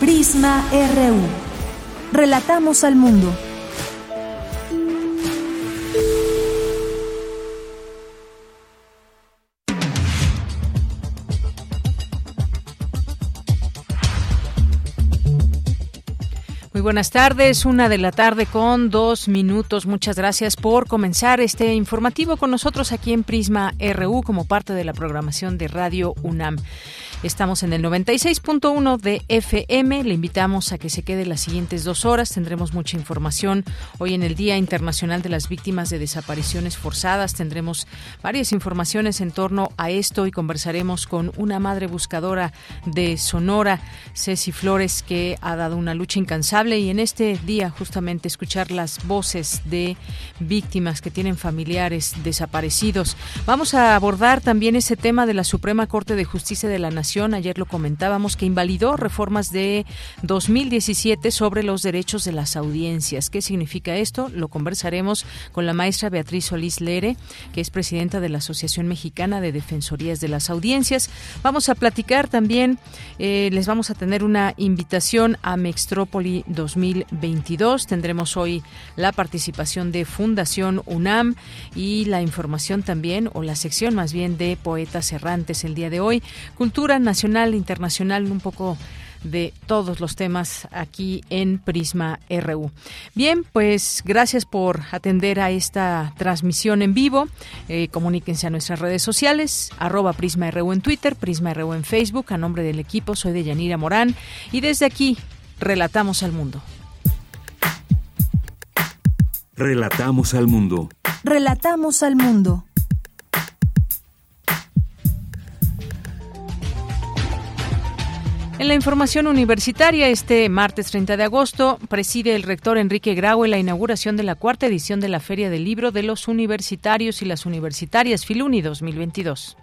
Prisma RU. Relatamos al mundo. Muy buenas tardes, una de la tarde con dos minutos. Muchas gracias por comenzar este informativo con nosotros aquí en Prisma RU como parte de la programación de Radio UNAM. Estamos en el 96.1 de FM. Le invitamos a que se quede las siguientes dos horas. Tendremos mucha información. Hoy en el Día Internacional de las Víctimas de Desapariciones Forzadas tendremos varias informaciones en torno a esto y conversaremos con una madre buscadora de Sonora, Ceci Flores, que ha dado una lucha incansable y en este día justamente escuchar las voces de víctimas que tienen familiares desaparecidos. Vamos a abordar también ese tema de la Suprema Corte de Justicia de la Nación ayer lo comentábamos, que invalidó reformas de 2017 sobre los derechos de las audiencias. ¿Qué significa esto? Lo conversaremos con la maestra Beatriz Solís Lere, que es presidenta de la Asociación Mexicana de Defensorías de las Audiencias. Vamos a platicar también, eh, les vamos a tener una invitación a Mextrópoli 2022. Tendremos hoy la participación de Fundación UNAM y la información también, o la sección más bien de Poetas Errantes el día de hoy. Cultura nacional, internacional, un poco de todos los temas aquí en Prisma RU. Bien, pues gracias por atender a esta transmisión en vivo. Eh, comuníquense a nuestras redes sociales, arroba Prisma RU en Twitter, Prisma RU en Facebook. A nombre del equipo, soy de Yanira Morán y desde aquí relatamos al mundo. Relatamos al mundo. Relatamos al mundo. En la información universitaria, este martes 30 de agosto, preside el rector Enrique Graue la inauguración de la cuarta edición de la Feria del Libro de los Universitarios y las Universitarias Filuni 2022.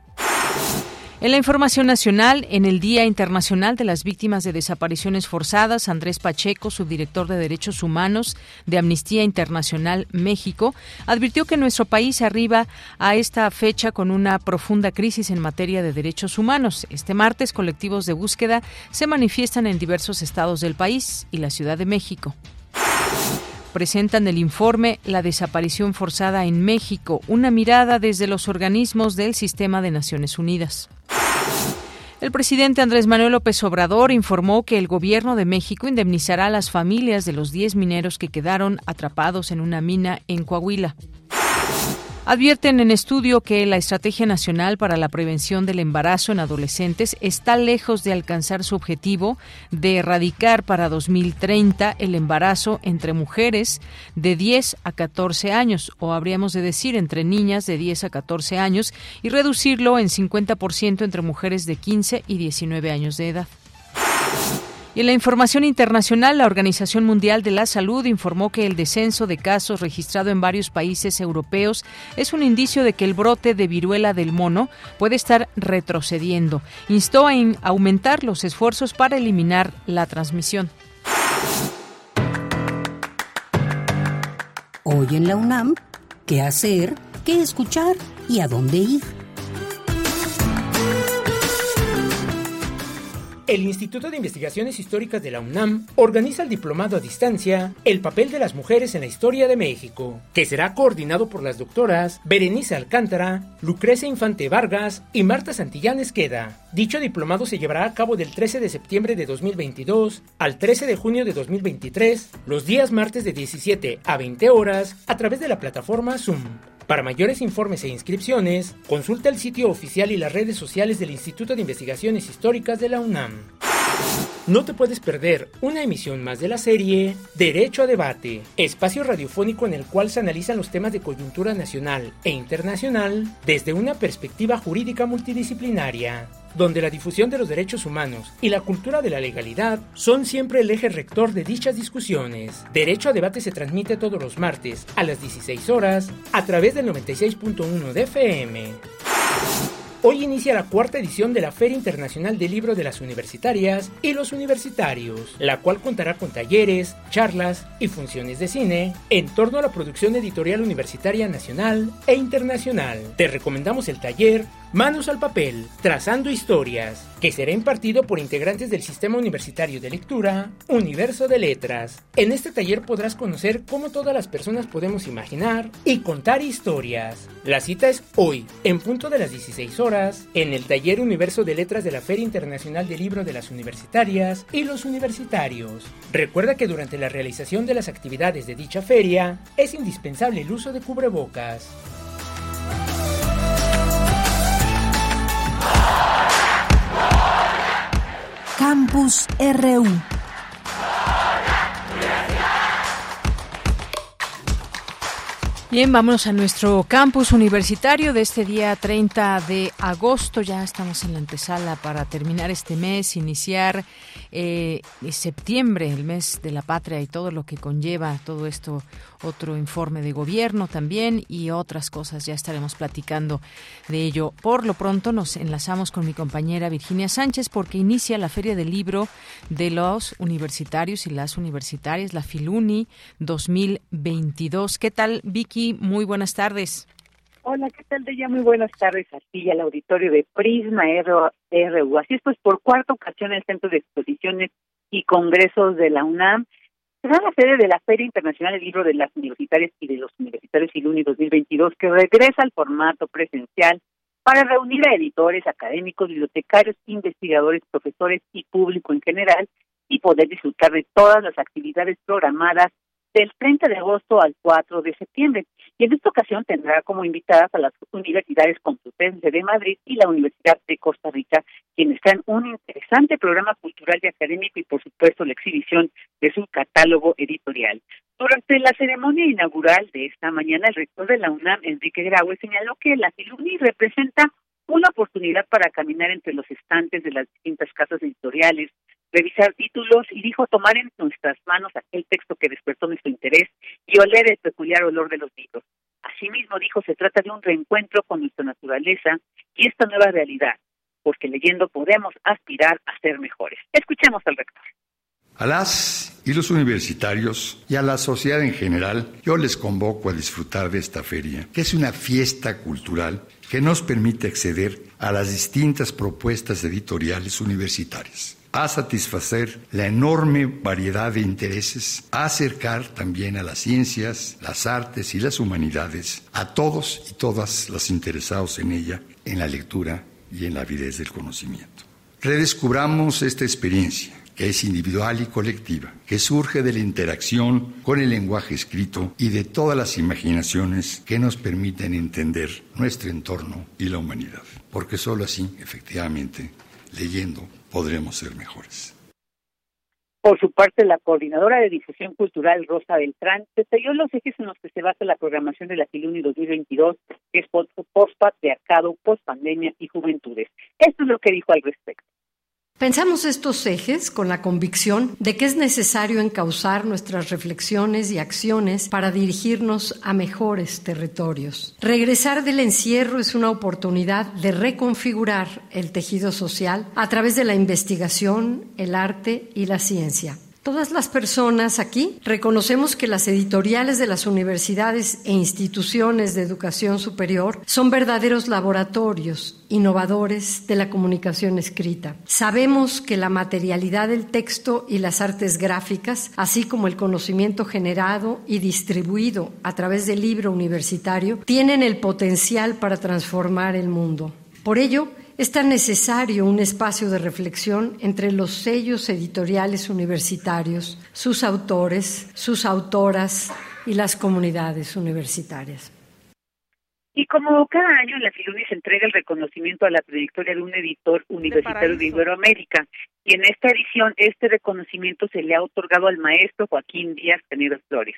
En la información nacional, en el Día Internacional de las Víctimas de Desapariciones Forzadas, Andrés Pacheco, subdirector de Derechos Humanos de Amnistía Internacional México, advirtió que nuestro país arriba a esta fecha con una profunda crisis en materia de derechos humanos. Este martes, colectivos de búsqueda se manifiestan en diversos estados del país y la Ciudad de México presentan el informe La desaparición forzada en México, una mirada desde los organismos del sistema de Naciones Unidas. El presidente Andrés Manuel López Obrador informó que el gobierno de México indemnizará a las familias de los 10 mineros que quedaron atrapados en una mina en Coahuila. Advierten en estudio que la Estrategia Nacional para la Prevención del Embarazo en Adolescentes está lejos de alcanzar su objetivo de erradicar para 2030 el embarazo entre mujeres de 10 a 14 años, o habríamos de decir entre niñas de 10 a 14 años, y reducirlo en 50% entre mujeres de 15 y 19 años de edad. Y en la información internacional, la Organización Mundial de la Salud informó que el descenso de casos registrado en varios países europeos es un indicio de que el brote de viruela del mono puede estar retrocediendo. Instó a aumentar los esfuerzos para eliminar la transmisión. Hoy en la UNAM, ¿qué hacer? ¿Qué escuchar? ¿Y a dónde ir? El Instituto de Investigaciones Históricas de la UNAM organiza el diplomado a distancia El papel de las mujeres en la historia de México, que será coordinado por las doctoras Berenice Alcántara, Lucrecia Infante Vargas y Marta Santillán Esqueda. Dicho diplomado se llevará a cabo del 13 de septiembre de 2022 al 13 de junio de 2023, los días martes de 17 a 20 horas, a través de la plataforma Zoom. Para mayores informes e inscripciones, consulta el sitio oficial y las redes sociales del Instituto de Investigaciones Históricas de la UNAM. No te puedes perder una emisión más de la serie Derecho a Debate, espacio radiofónico en el cual se analizan los temas de coyuntura nacional e internacional desde una perspectiva jurídica multidisciplinaria, donde la difusión de los derechos humanos y la cultura de la legalidad son siempre el eje rector de dichas discusiones. Derecho a Debate se transmite todos los martes a las 16 horas a través del 96.1 de FM. Hoy inicia la cuarta edición de la Feria Internacional del Libro de las Universitarias y los Universitarios, la cual contará con talleres, charlas y funciones de cine en torno a la producción editorial universitaria nacional e internacional. Te recomendamos el taller Manos al papel, trazando historias, que será impartido por integrantes del Sistema Universitario de Lectura, Universo de Letras. En este taller podrás conocer cómo todas las personas podemos imaginar y contar historias. La cita es hoy, en punto de las 16 horas, en el taller Universo de Letras de la Feria Internacional del Libro de las Universitarias y los Universitarios. Recuerda que durante la realización de las actividades de dicha feria es indispensable el uso de cubrebocas. Campus RU. Bien, vámonos a nuestro campus universitario de este día 30 de agosto. Ya estamos en la antesala para terminar este mes, iniciar eh, septiembre, el mes de la patria y todo lo que conlleva todo esto otro informe de gobierno también y otras cosas. Ya estaremos platicando de ello. Por lo pronto nos enlazamos con mi compañera Virginia Sánchez porque inicia la Feria del Libro de los Universitarios y las Universitarias, la Filuni 2022. ¿Qué tal, Vicky? Muy buenas tardes. Hola, ¿qué tal, Deya? Muy buenas tardes a ti y al auditorio de Prisma RU. Así es, pues por cuarta ocasión el Centro de Exposiciones y Congresos de la UNAM será la sede de la Feria Internacional del Libro de las Universitarias y de los Universitarios Iluni 2022, que regresa al formato presencial para reunir a editores, académicos, bibliotecarios, investigadores, profesores y público en general y poder disfrutar de todas las actividades programadas del 30 de agosto al 4 de septiembre. Y en esta ocasión tendrá como invitadas a las universidades Complutense de Madrid y la Universidad de Costa Rica, quienes traen un interesante programa cultural y académico y, por supuesto, la exhibición de su catálogo editorial. Durante la ceremonia inaugural de esta mañana, el rector de la UNAM, Enrique Graue, señaló que la Filuni representa una oportunidad para caminar entre los estantes de las distintas casas editoriales, revisar títulos y dijo tomar en nuestras manos aquel texto que despertó nuestro interés y oler el peculiar olor de los libros. Asimismo, dijo, se trata de un reencuentro con nuestra naturaleza y esta nueva realidad, porque leyendo podemos aspirar a ser mejores. Escuchemos al rector. A las y los universitarios y a la sociedad en general, yo les convoco a disfrutar de esta feria, que es una fiesta cultural que nos permite acceder a las distintas propuestas editoriales universitarias a satisfacer la enorme variedad de intereses, a acercar también a las ciencias, las artes y las humanidades a todos y todas las interesados en ella, en la lectura y en la avidez del conocimiento. Redescubramos esta experiencia que es individual y colectiva, que surge de la interacción con el lenguaje escrito y de todas las imaginaciones que nos permiten entender nuestro entorno y la humanidad. Porque sólo así, efectivamente, leyendo, podremos ser mejores. Por su parte, la coordinadora de difusión cultural, Rosa Beltrán, detalló los ejes en los que se basa la programación de la Filuni 2022, que es post-patriarcado, post-pandemia y juventudes. Esto es lo que dijo al respecto. Pensamos estos ejes con la convicción de que es necesario encauzar nuestras reflexiones y acciones para dirigirnos a mejores territorios. Regresar del encierro es una oportunidad de reconfigurar el tejido social a través de la investigación, el arte y la ciencia. Todas las personas aquí reconocemos que las editoriales de las universidades e instituciones de educación superior son verdaderos laboratorios innovadores de la comunicación escrita. Sabemos que la materialidad del texto y las artes gráficas, así como el conocimiento generado y distribuido a través del libro universitario, tienen el potencial para transformar el mundo. Por ello, es tan necesario un espacio de reflexión entre los sellos editoriales universitarios, sus autores, sus autoras y las comunidades universitarias. Y como cada año en la Filuni se entrega el reconocimiento a la trayectoria de un editor universitario de, Iberoamérica. Y en esta edición, este reconocimiento se le ha otorgado al maestro Joaquín Díaz Canedo Flores.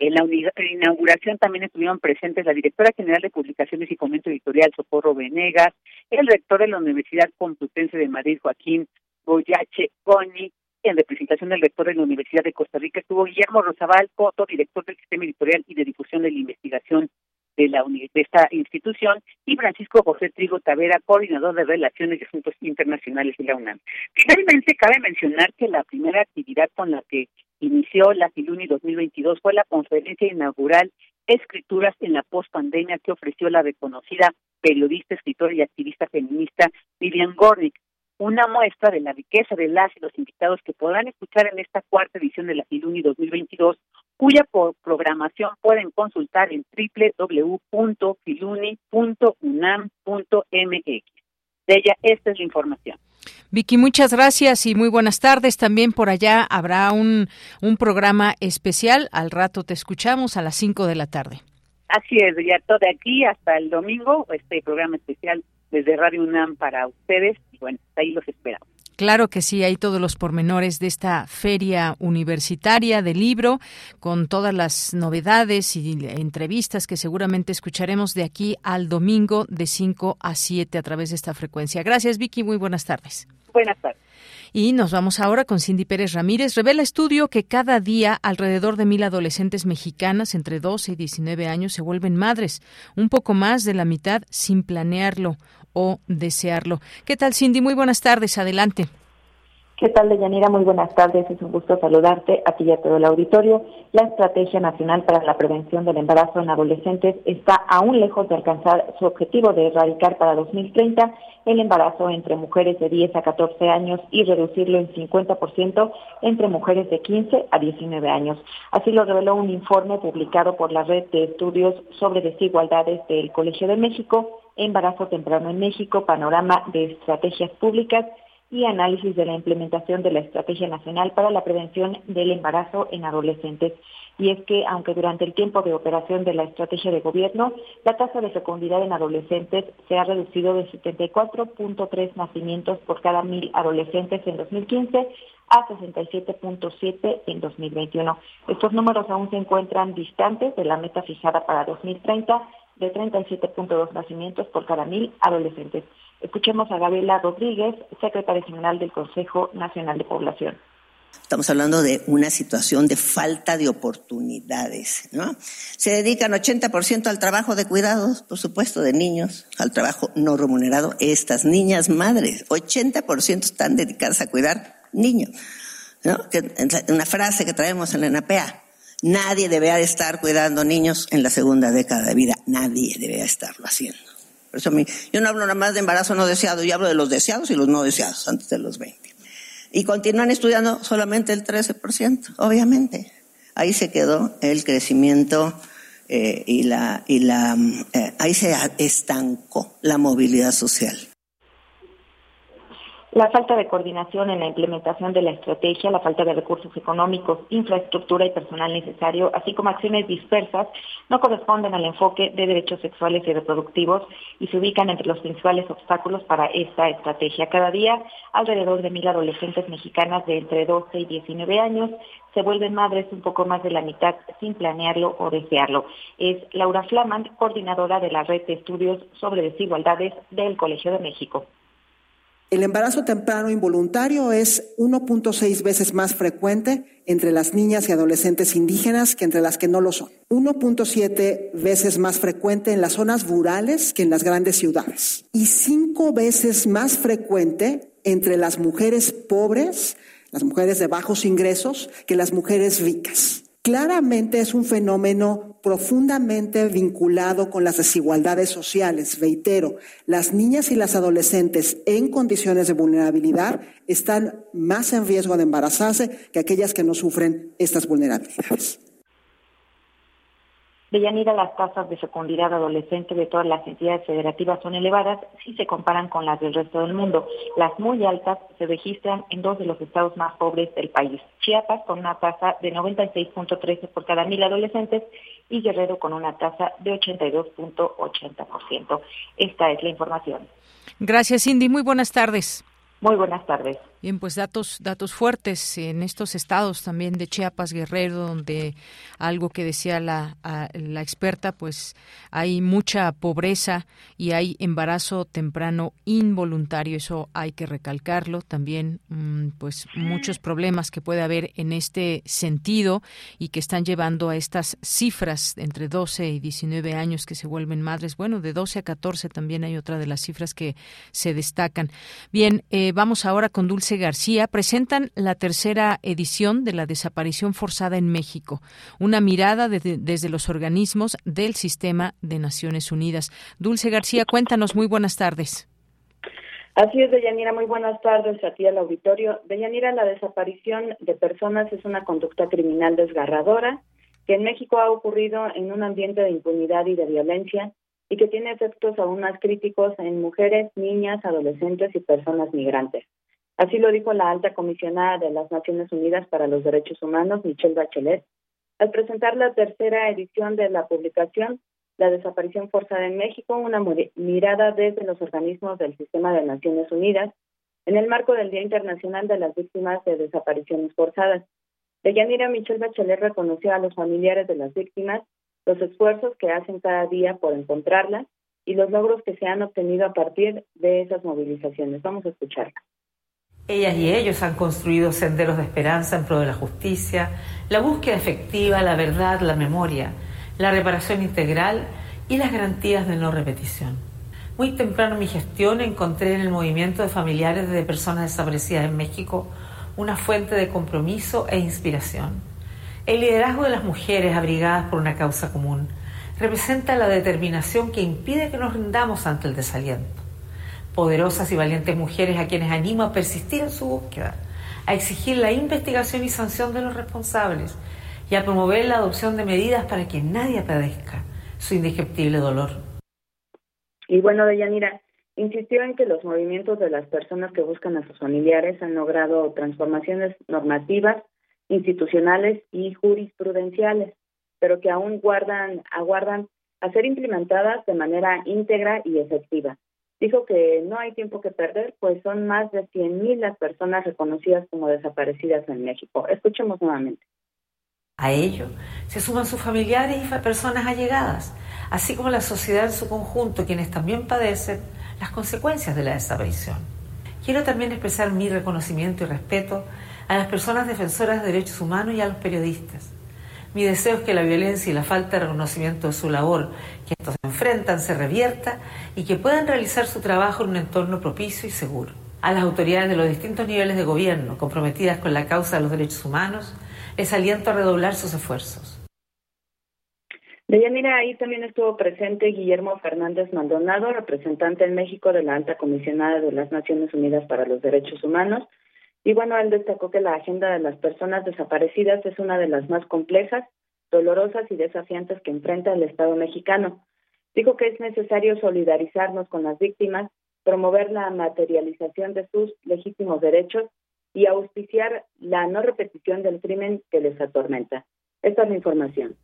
En la inauguración también estuvieron presentes la directora general de Publicaciones y Fomento Editorial, Socorro Venegas, el rector de la Universidad Complutense de Madrid, Joaquín Boyache Goni, en representación del rector de la Universidad de Costa Rica estuvo Guillermo Rosabal Coto, director del Sistema Editorial y de Difusión de la Investigación de, la, de esta institución, y Francisco José Trigo Tavera, coordinador de Relaciones y Asuntos Internacionales de la UNAM. Finalmente, cabe mencionar que la primera actividad con la que inició la Filuni 2022 fue la conferencia inaugural Escrituras en la Postpandemia que ofreció la reconocida periodista, escritora y activista feminista Vivian Gornick una muestra de la riqueza de las y los invitados que podrán escuchar en esta cuarta edición de la Filuni 2022, cuya programación pueden consultar en www.filuni.unam.mx. De ella, esta es la información. Vicky, muchas gracias y muy buenas tardes. También por allá habrá un, un programa especial. Al rato te escuchamos a las 5 de la tarde. Así es, ya todo de aquí hasta el domingo, este programa especial desde Radio UNAM para ustedes y bueno, ahí los esperamos. Claro que sí, hay todos los pormenores de esta feria universitaria del libro, con todas las novedades y entrevistas que seguramente escucharemos de aquí al domingo de 5 a 7 a través de esta frecuencia. Gracias, Vicky. Muy buenas tardes. Buenas tardes. Y nos vamos ahora con Cindy Pérez Ramírez. Revela estudio que cada día alrededor de mil adolescentes mexicanas entre 12 y 19 años se vuelven madres, un poco más de la mitad sin planearlo o desearlo. ¿Qué tal, Cindy? Muy buenas tardes. Adelante. ¿Qué tal, Deyanira? Muy buenas tardes. Es un gusto saludarte a ti y a todo el auditorio. La Estrategia Nacional para la Prevención del Embarazo en Adolescentes está aún lejos de alcanzar su objetivo de erradicar para 2030 el embarazo entre mujeres de 10 a 14 años y reducirlo en 50% entre mujeres de 15 a 19 años. Así lo reveló un informe publicado por la Red de Estudios sobre Desigualdades del Colegio de México, Embarazo Temprano en México, Panorama de Estrategias Públicas y análisis de la implementación de la Estrategia Nacional para la Prevención del Embarazo en Adolescentes. Y es que, aunque durante el tiempo de operación de la estrategia de gobierno, la tasa de fecundidad en adolescentes se ha reducido de 74.3 nacimientos por cada mil adolescentes en 2015 a 67.7 en 2021. Estos números aún se encuentran distantes de la meta fijada para 2030 de 37.2 nacimientos por cada mil adolescentes. Escuchemos a Gabriela Rodríguez, secretaria general del Consejo Nacional de Población. Estamos hablando de una situación de falta de oportunidades, ¿no? Se dedican 80% al trabajo de cuidados, por supuesto, de niños, al trabajo no remunerado. Estas niñas madres, 80% están dedicadas a cuidar niños, ¿no? una frase que traemos en la NAPEA, Nadie debe estar cuidando niños en la segunda década de vida. Nadie debe estarlo haciendo. Por eso yo no hablo nada más de embarazo no deseado, yo hablo de los deseados y los no deseados antes de los 20. Y continúan estudiando solamente el 13%, obviamente. Ahí se quedó el crecimiento eh, y la, y la eh, ahí se estancó la movilidad social. La falta de coordinación en la implementación de la estrategia, la falta de recursos económicos, infraestructura y personal necesario, así como acciones dispersas, no corresponden al enfoque de derechos sexuales y reproductivos y se ubican entre los principales obstáculos para esta estrategia. Cada día, alrededor de mil adolescentes mexicanas de entre 12 y 19 años se vuelven madres un poco más de la mitad sin planearlo o desearlo. Es Laura Flamand, coordinadora de la Red de Estudios sobre Desigualdades del Colegio de México. El embarazo temprano involuntario es 1.6 veces más frecuente entre las niñas y adolescentes indígenas que entre las que no lo son. 1.7 veces más frecuente en las zonas rurales que en las grandes ciudades. Y 5 veces más frecuente entre las mujeres pobres, las mujeres de bajos ingresos, que las mujeres ricas. Claramente es un fenómeno profundamente vinculado con las desigualdades sociales. Reitero, las niñas y las adolescentes en condiciones de vulnerabilidad están más en riesgo de embarazarse que aquellas que no sufren estas vulnerabilidades. Deyanira, las tasas de fecundidad adolescente de todas las entidades federativas son elevadas si se comparan con las del resto del mundo. Las muy altas se registran en dos de los estados más pobres del país. Chiapas con una tasa de 96.13 por cada mil adolescentes y Guerrero con una tasa de 82.80%. Esta es la información. Gracias, Cindy. Muy buenas tardes. Muy buenas tardes. Bien, pues datos, datos fuertes en estos estados también de Chiapas, Guerrero, donde algo que decía la, la experta, pues hay mucha pobreza y hay embarazo temprano involuntario. Eso hay que recalcarlo. También, mm, pues muchos problemas que puede haber en este sentido y que están llevando a estas cifras entre 12 y 19 años que se vuelven madres. Bueno, de 12 a 14 también hay otra de las cifras que se destacan. Bien, eh, vamos ahora con Dulce García presentan la tercera edición de la desaparición forzada en México, una mirada desde los organismos del sistema de Naciones Unidas. Dulce García, cuéntanos, muy buenas tardes. Así es, Deyanira, muy buenas tardes a ti al auditorio. Deyanira, la desaparición de personas es una conducta criminal desgarradora que en México ha ocurrido en un ambiente de impunidad y de violencia y que tiene efectos aún más críticos en mujeres, niñas, adolescentes y personas migrantes. Así lo dijo la alta comisionada de las Naciones Unidas para los Derechos Humanos, Michelle Bachelet, al presentar la tercera edición de la publicación La desaparición forzada en México, una mirada desde los organismos del sistema de Naciones Unidas, en el marco del Día Internacional de las Víctimas de Desapariciones Forzadas. Deyanira Michelle Bachelet reconoció a los familiares de las víctimas los esfuerzos que hacen cada día por encontrarlas y los logros que se han obtenido a partir de esas movilizaciones. Vamos a escucharla. Ellas y ellos han construido senderos de esperanza en pro de la justicia, la búsqueda efectiva, la verdad, la memoria, la reparación integral y las garantías de no repetición. Muy temprano en mi gestión encontré en el movimiento de familiares de personas desaparecidas en México una fuente de compromiso e inspiración. El liderazgo de las mujeres abrigadas por una causa común representa la determinación que impide que nos rindamos ante el desaliento poderosas y valientes mujeres a quienes animo a persistir en su búsqueda, a exigir la investigación y sanción de los responsables y a promover la adopción de medidas para que nadie padezca su indescriptible dolor. Y bueno, Deyanira, insistió en que los movimientos de las personas que buscan a sus familiares han logrado transformaciones normativas, institucionales y jurisprudenciales, pero que aún guardan, aguardan a ser implementadas de manera íntegra y efectiva dijo que no hay tiempo que perder, pues son más de 100.000 las personas reconocidas como desaparecidas en México. Escuchemos nuevamente. A ello se suman sus familiares y personas allegadas, así como la sociedad en su conjunto, quienes también padecen las consecuencias de la desaparición. Quiero también expresar mi reconocimiento y respeto a las personas defensoras de derechos humanos y a los periodistas mi deseo es que la violencia y la falta de reconocimiento de su labor que estos enfrentan se revierta y que puedan realizar su trabajo en un entorno propicio y seguro. A las autoridades de los distintos niveles de gobierno comprometidas con la causa de los derechos humanos, les aliento a redoblar sus esfuerzos. Deyanira, ahí también estuvo presente Guillermo Fernández Maldonado, representante en México de la Alta Comisionada de las Naciones Unidas para los Derechos Humanos, y bueno, él destacó que la agenda de las personas desaparecidas es una de las más complejas, dolorosas y desafiantes que enfrenta el Estado mexicano. Dijo que es necesario solidarizarnos con las víctimas, promover la materialización de sus legítimos derechos y auspiciar la no repetición del crimen que les atormenta. Esta es la información.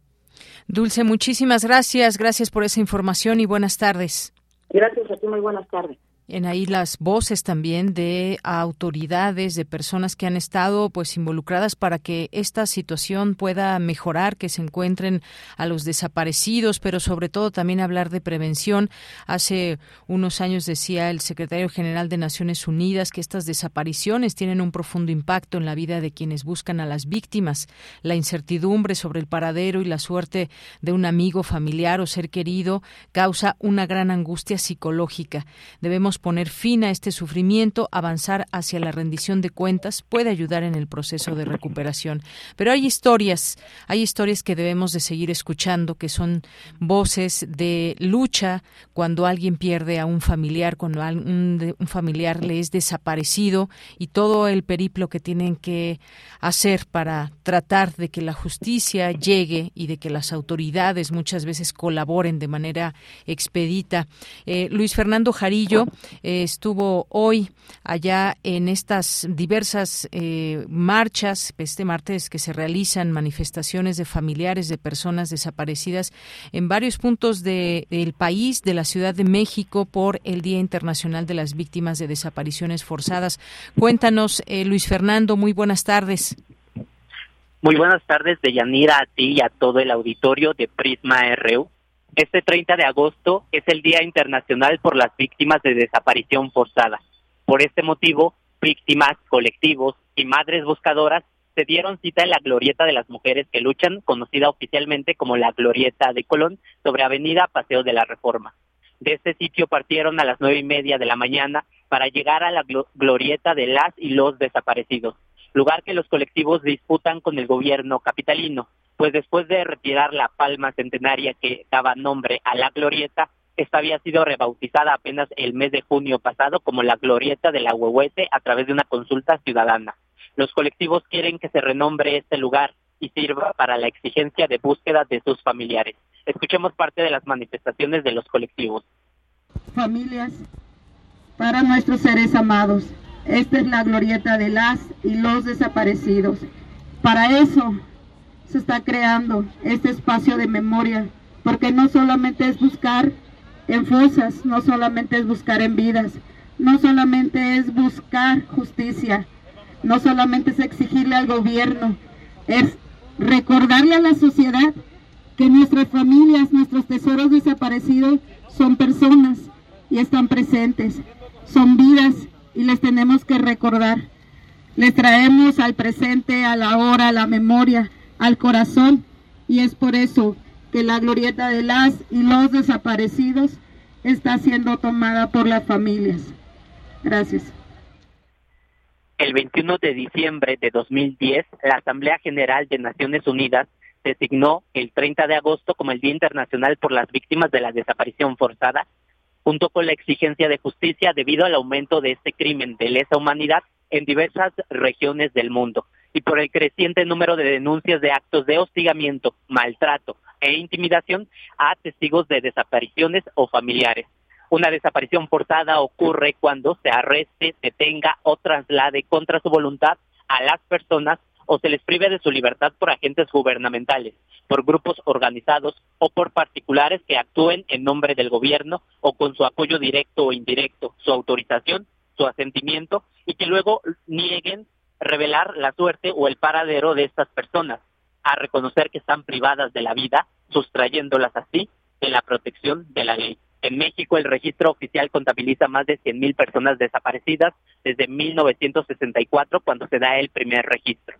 Dulce, muchísimas gracias. Gracias por esa información y buenas tardes. Gracias a ti, muy buenas tardes en ahí las voces también de autoridades, de personas que han estado pues involucradas para que esta situación pueda mejorar, que se encuentren a los desaparecidos, pero sobre todo también hablar de prevención. Hace unos años decía el secretario general de Naciones Unidas que estas desapariciones tienen un profundo impacto en la vida de quienes buscan a las víctimas. La incertidumbre sobre el paradero y la suerte de un amigo, familiar o ser querido causa una gran angustia psicológica. Debemos poner fin a este sufrimiento, avanzar hacia la rendición de cuentas, puede ayudar en el proceso de recuperación. Pero hay historias, hay historias que debemos de seguir escuchando, que son voces de lucha cuando alguien pierde a un familiar, cuando un, un familiar le es desaparecido y todo el periplo que tienen que hacer para tratar de que la justicia llegue y de que las autoridades muchas veces colaboren de manera expedita. Eh, Luis Fernando Jarillo eh, estuvo hoy allá en estas diversas eh, marchas, este martes que se realizan manifestaciones de familiares de personas desaparecidas en varios puntos del país, de la Ciudad de México, por el Día Internacional de las Víctimas de Desapariciones Forzadas. Cuéntanos, Luis Fernando, muy buenas tardes. Muy buenas tardes, Deyanira, a ti y a todo el auditorio de Prisma RU. Este 30 de agosto es el Día Internacional por las Víctimas de Desaparición Forzada. Por este motivo, víctimas, colectivos y madres buscadoras se dieron cita en la Glorieta de las Mujeres que Luchan, conocida oficialmente como la Glorieta de Colón, sobre Avenida Paseo de la Reforma. De este sitio partieron a las nueve y media de la mañana para llegar a la Glorieta de las y los desaparecidos, lugar que los colectivos disputan con el gobierno capitalino pues después de retirar la palma centenaria que daba nombre a la glorieta, esta había sido rebautizada apenas el mes de junio pasado como la glorieta de la Huehuete a través de una consulta ciudadana. Los colectivos quieren que se renombre este lugar y sirva para la exigencia de búsqueda de sus familiares. Escuchemos parte de las manifestaciones de los colectivos. Familias, para nuestros seres amados, esta es la glorieta de las y los desaparecidos. Para eso se está creando este espacio de memoria, porque no solamente es buscar en fosas, no solamente es buscar en vidas, no solamente es buscar justicia, no solamente es exigirle al gobierno, es recordarle a la sociedad que nuestras familias, nuestros tesoros desaparecidos son personas y están presentes, son vidas y les tenemos que recordar. Les traemos al presente, a la hora, a la memoria, al corazón y es por eso que la glorieta de las y los desaparecidos está siendo tomada por las familias. Gracias. El 21 de diciembre de 2010, la Asamblea General de Naciones Unidas designó el 30 de agosto como el Día Internacional por las Víctimas de la Desaparición Forzada, junto con la exigencia de justicia debido al aumento de este crimen de lesa humanidad en diversas regiones del mundo y por el creciente número de denuncias de actos de hostigamiento, maltrato e intimidación a testigos de desapariciones o familiares. Una desaparición forzada ocurre cuando se arreste, detenga o traslade contra su voluntad a las personas o se les prive de su libertad por agentes gubernamentales, por grupos organizados o por particulares que actúen en nombre del gobierno o con su apoyo directo o indirecto, su autorización, su asentimiento y que luego nieguen revelar la suerte o el paradero de estas personas, a reconocer que están privadas de la vida, sustrayéndolas así de la protección de la ley. En México el registro oficial contabiliza más de 100.000 personas desaparecidas desde 1964 cuando se da el primer registro.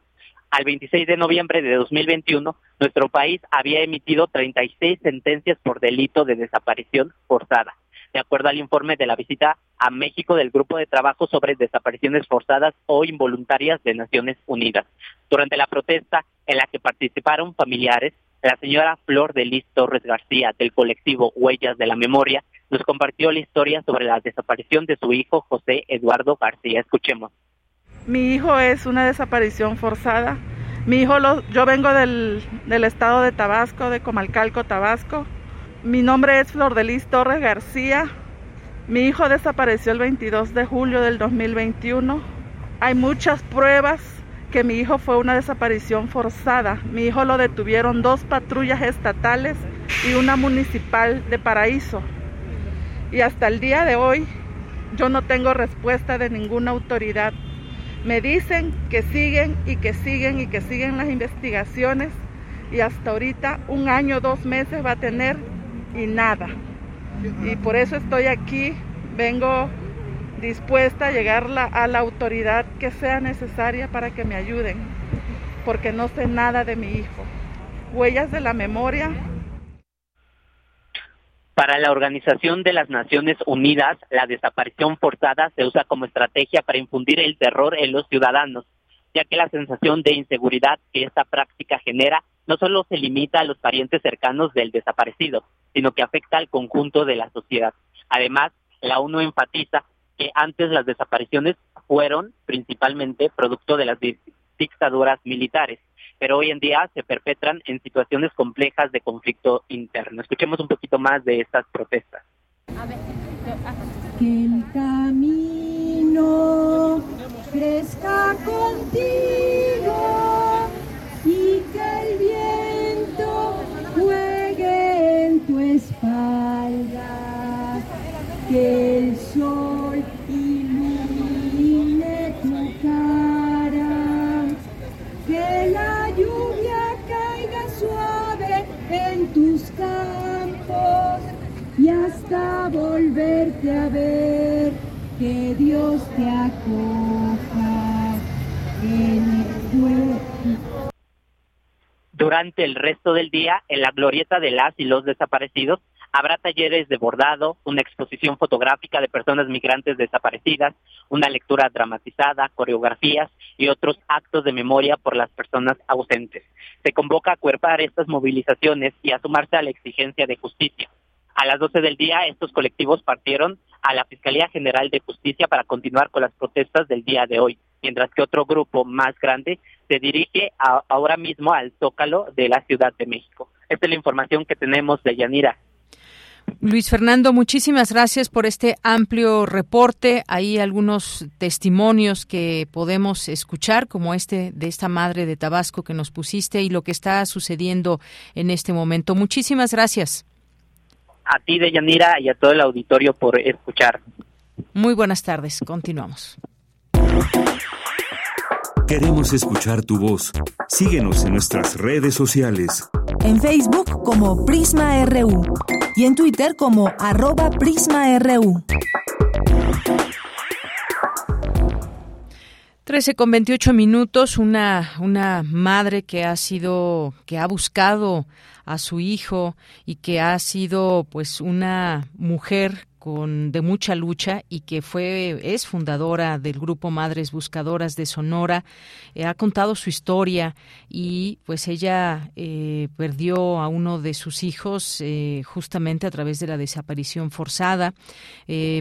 Al 26 de noviembre de 2021, nuestro país había emitido 36 sentencias por delito de desaparición forzada de acuerdo al informe de la visita a México del Grupo de Trabajo sobre Desapariciones Forzadas o Involuntarias de Naciones Unidas. Durante la protesta en la que participaron familiares, la señora Flor de Liz Torres García del colectivo Huellas de la Memoria nos compartió la historia sobre la desaparición de su hijo José Eduardo García. Escuchemos. Mi hijo es una desaparición forzada. Mi hijo, lo, yo vengo del, del estado de Tabasco, de Comalcalco, Tabasco. Mi nombre es Flor Delis Torres García. Mi hijo desapareció el 22 de julio del 2021. Hay muchas pruebas que mi hijo fue una desaparición forzada. Mi hijo lo detuvieron dos patrullas estatales y una municipal de Paraíso. Y hasta el día de hoy yo no tengo respuesta de ninguna autoridad. Me dicen que siguen y que siguen y que siguen las investigaciones y hasta ahorita un año, dos meses va a tener y nada. Y por eso estoy aquí, vengo dispuesta a llegar a la autoridad que sea necesaria para que me ayuden, porque no sé nada de mi hijo. Huellas de la memoria. Para la Organización de las Naciones Unidas, la desaparición forzada se usa como estrategia para infundir el terror en los ciudadanos, ya que la sensación de inseguridad que esta práctica genera no solo se limita a los parientes cercanos del desaparecido, sino que afecta al conjunto de la sociedad. Además, la ONU enfatiza que antes las desapariciones fueron principalmente producto de las dictaduras militares pero hoy en día se perpetran en situaciones complejas de conflicto interno. Escuchemos un poquito más de estas protestas. Que el camino crezca contigo y que el viento juegue en tu espalda, que el sol ilumine tu cara, que la lluvia caiga suave en tus campos y hasta volverte a ver, que Dios te acoja en el Durante el resto del día, en la glorieta de las y los desaparecidos, Habrá talleres de bordado, una exposición fotográfica de personas migrantes desaparecidas, una lectura dramatizada, coreografías y otros actos de memoria por las personas ausentes. Se convoca a cuerpar estas movilizaciones y a sumarse a la exigencia de justicia. A las 12 del día, estos colectivos partieron a la Fiscalía General de Justicia para continuar con las protestas del día de hoy, mientras que otro grupo más grande se dirige ahora mismo al Zócalo de la Ciudad de México. Esta es la información que tenemos de Yanira. Luis Fernando, muchísimas gracias por este amplio reporte. Hay algunos testimonios que podemos escuchar, como este de esta madre de Tabasco que nos pusiste y lo que está sucediendo en este momento. Muchísimas gracias. A ti, Deyanira, y a todo el auditorio por escuchar. Muy buenas tardes. Continuamos. Queremos escuchar tu voz. Síguenos en nuestras redes sociales. En Facebook como Prisma RU y en Twitter como arroba PrismaRU. 13 con 28 minutos, una, una madre que ha sido, que ha buscado a su hijo y que ha sido pues una mujer con, de mucha lucha y que fue es fundadora del grupo Madres Buscadoras de Sonora eh, ha contado su historia y pues ella eh, perdió a uno de sus hijos eh, justamente a través de la desaparición forzada.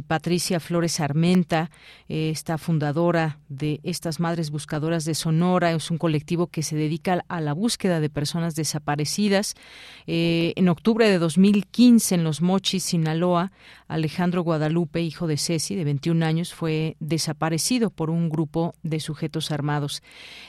Patricia Flores Armenta esta fundadora de estas Madres Buscadoras de Sonora. Es un colectivo que se dedica a la búsqueda de personas desaparecidas. En octubre de 2015 en Los Mochis Sinaloa Alejandro Guadalupe, hijo de Ceci, de 21 años, fue desaparecido por un grupo de sujetos armados.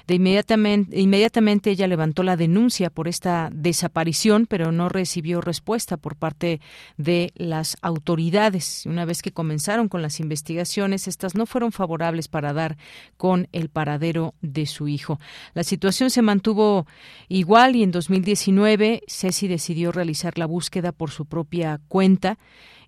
De inmediatamente, inmediatamente ella levantó la denuncia por esta desaparición, pero no recibió respuesta por parte de las autoridades. Una vez que comenzaron con las investigaciones, estas no fueron favorables para dar con el paradero de su hijo. La situación se mantuvo igual y en 2019 Ceci decidió realizar la búsqueda por su propia cuenta.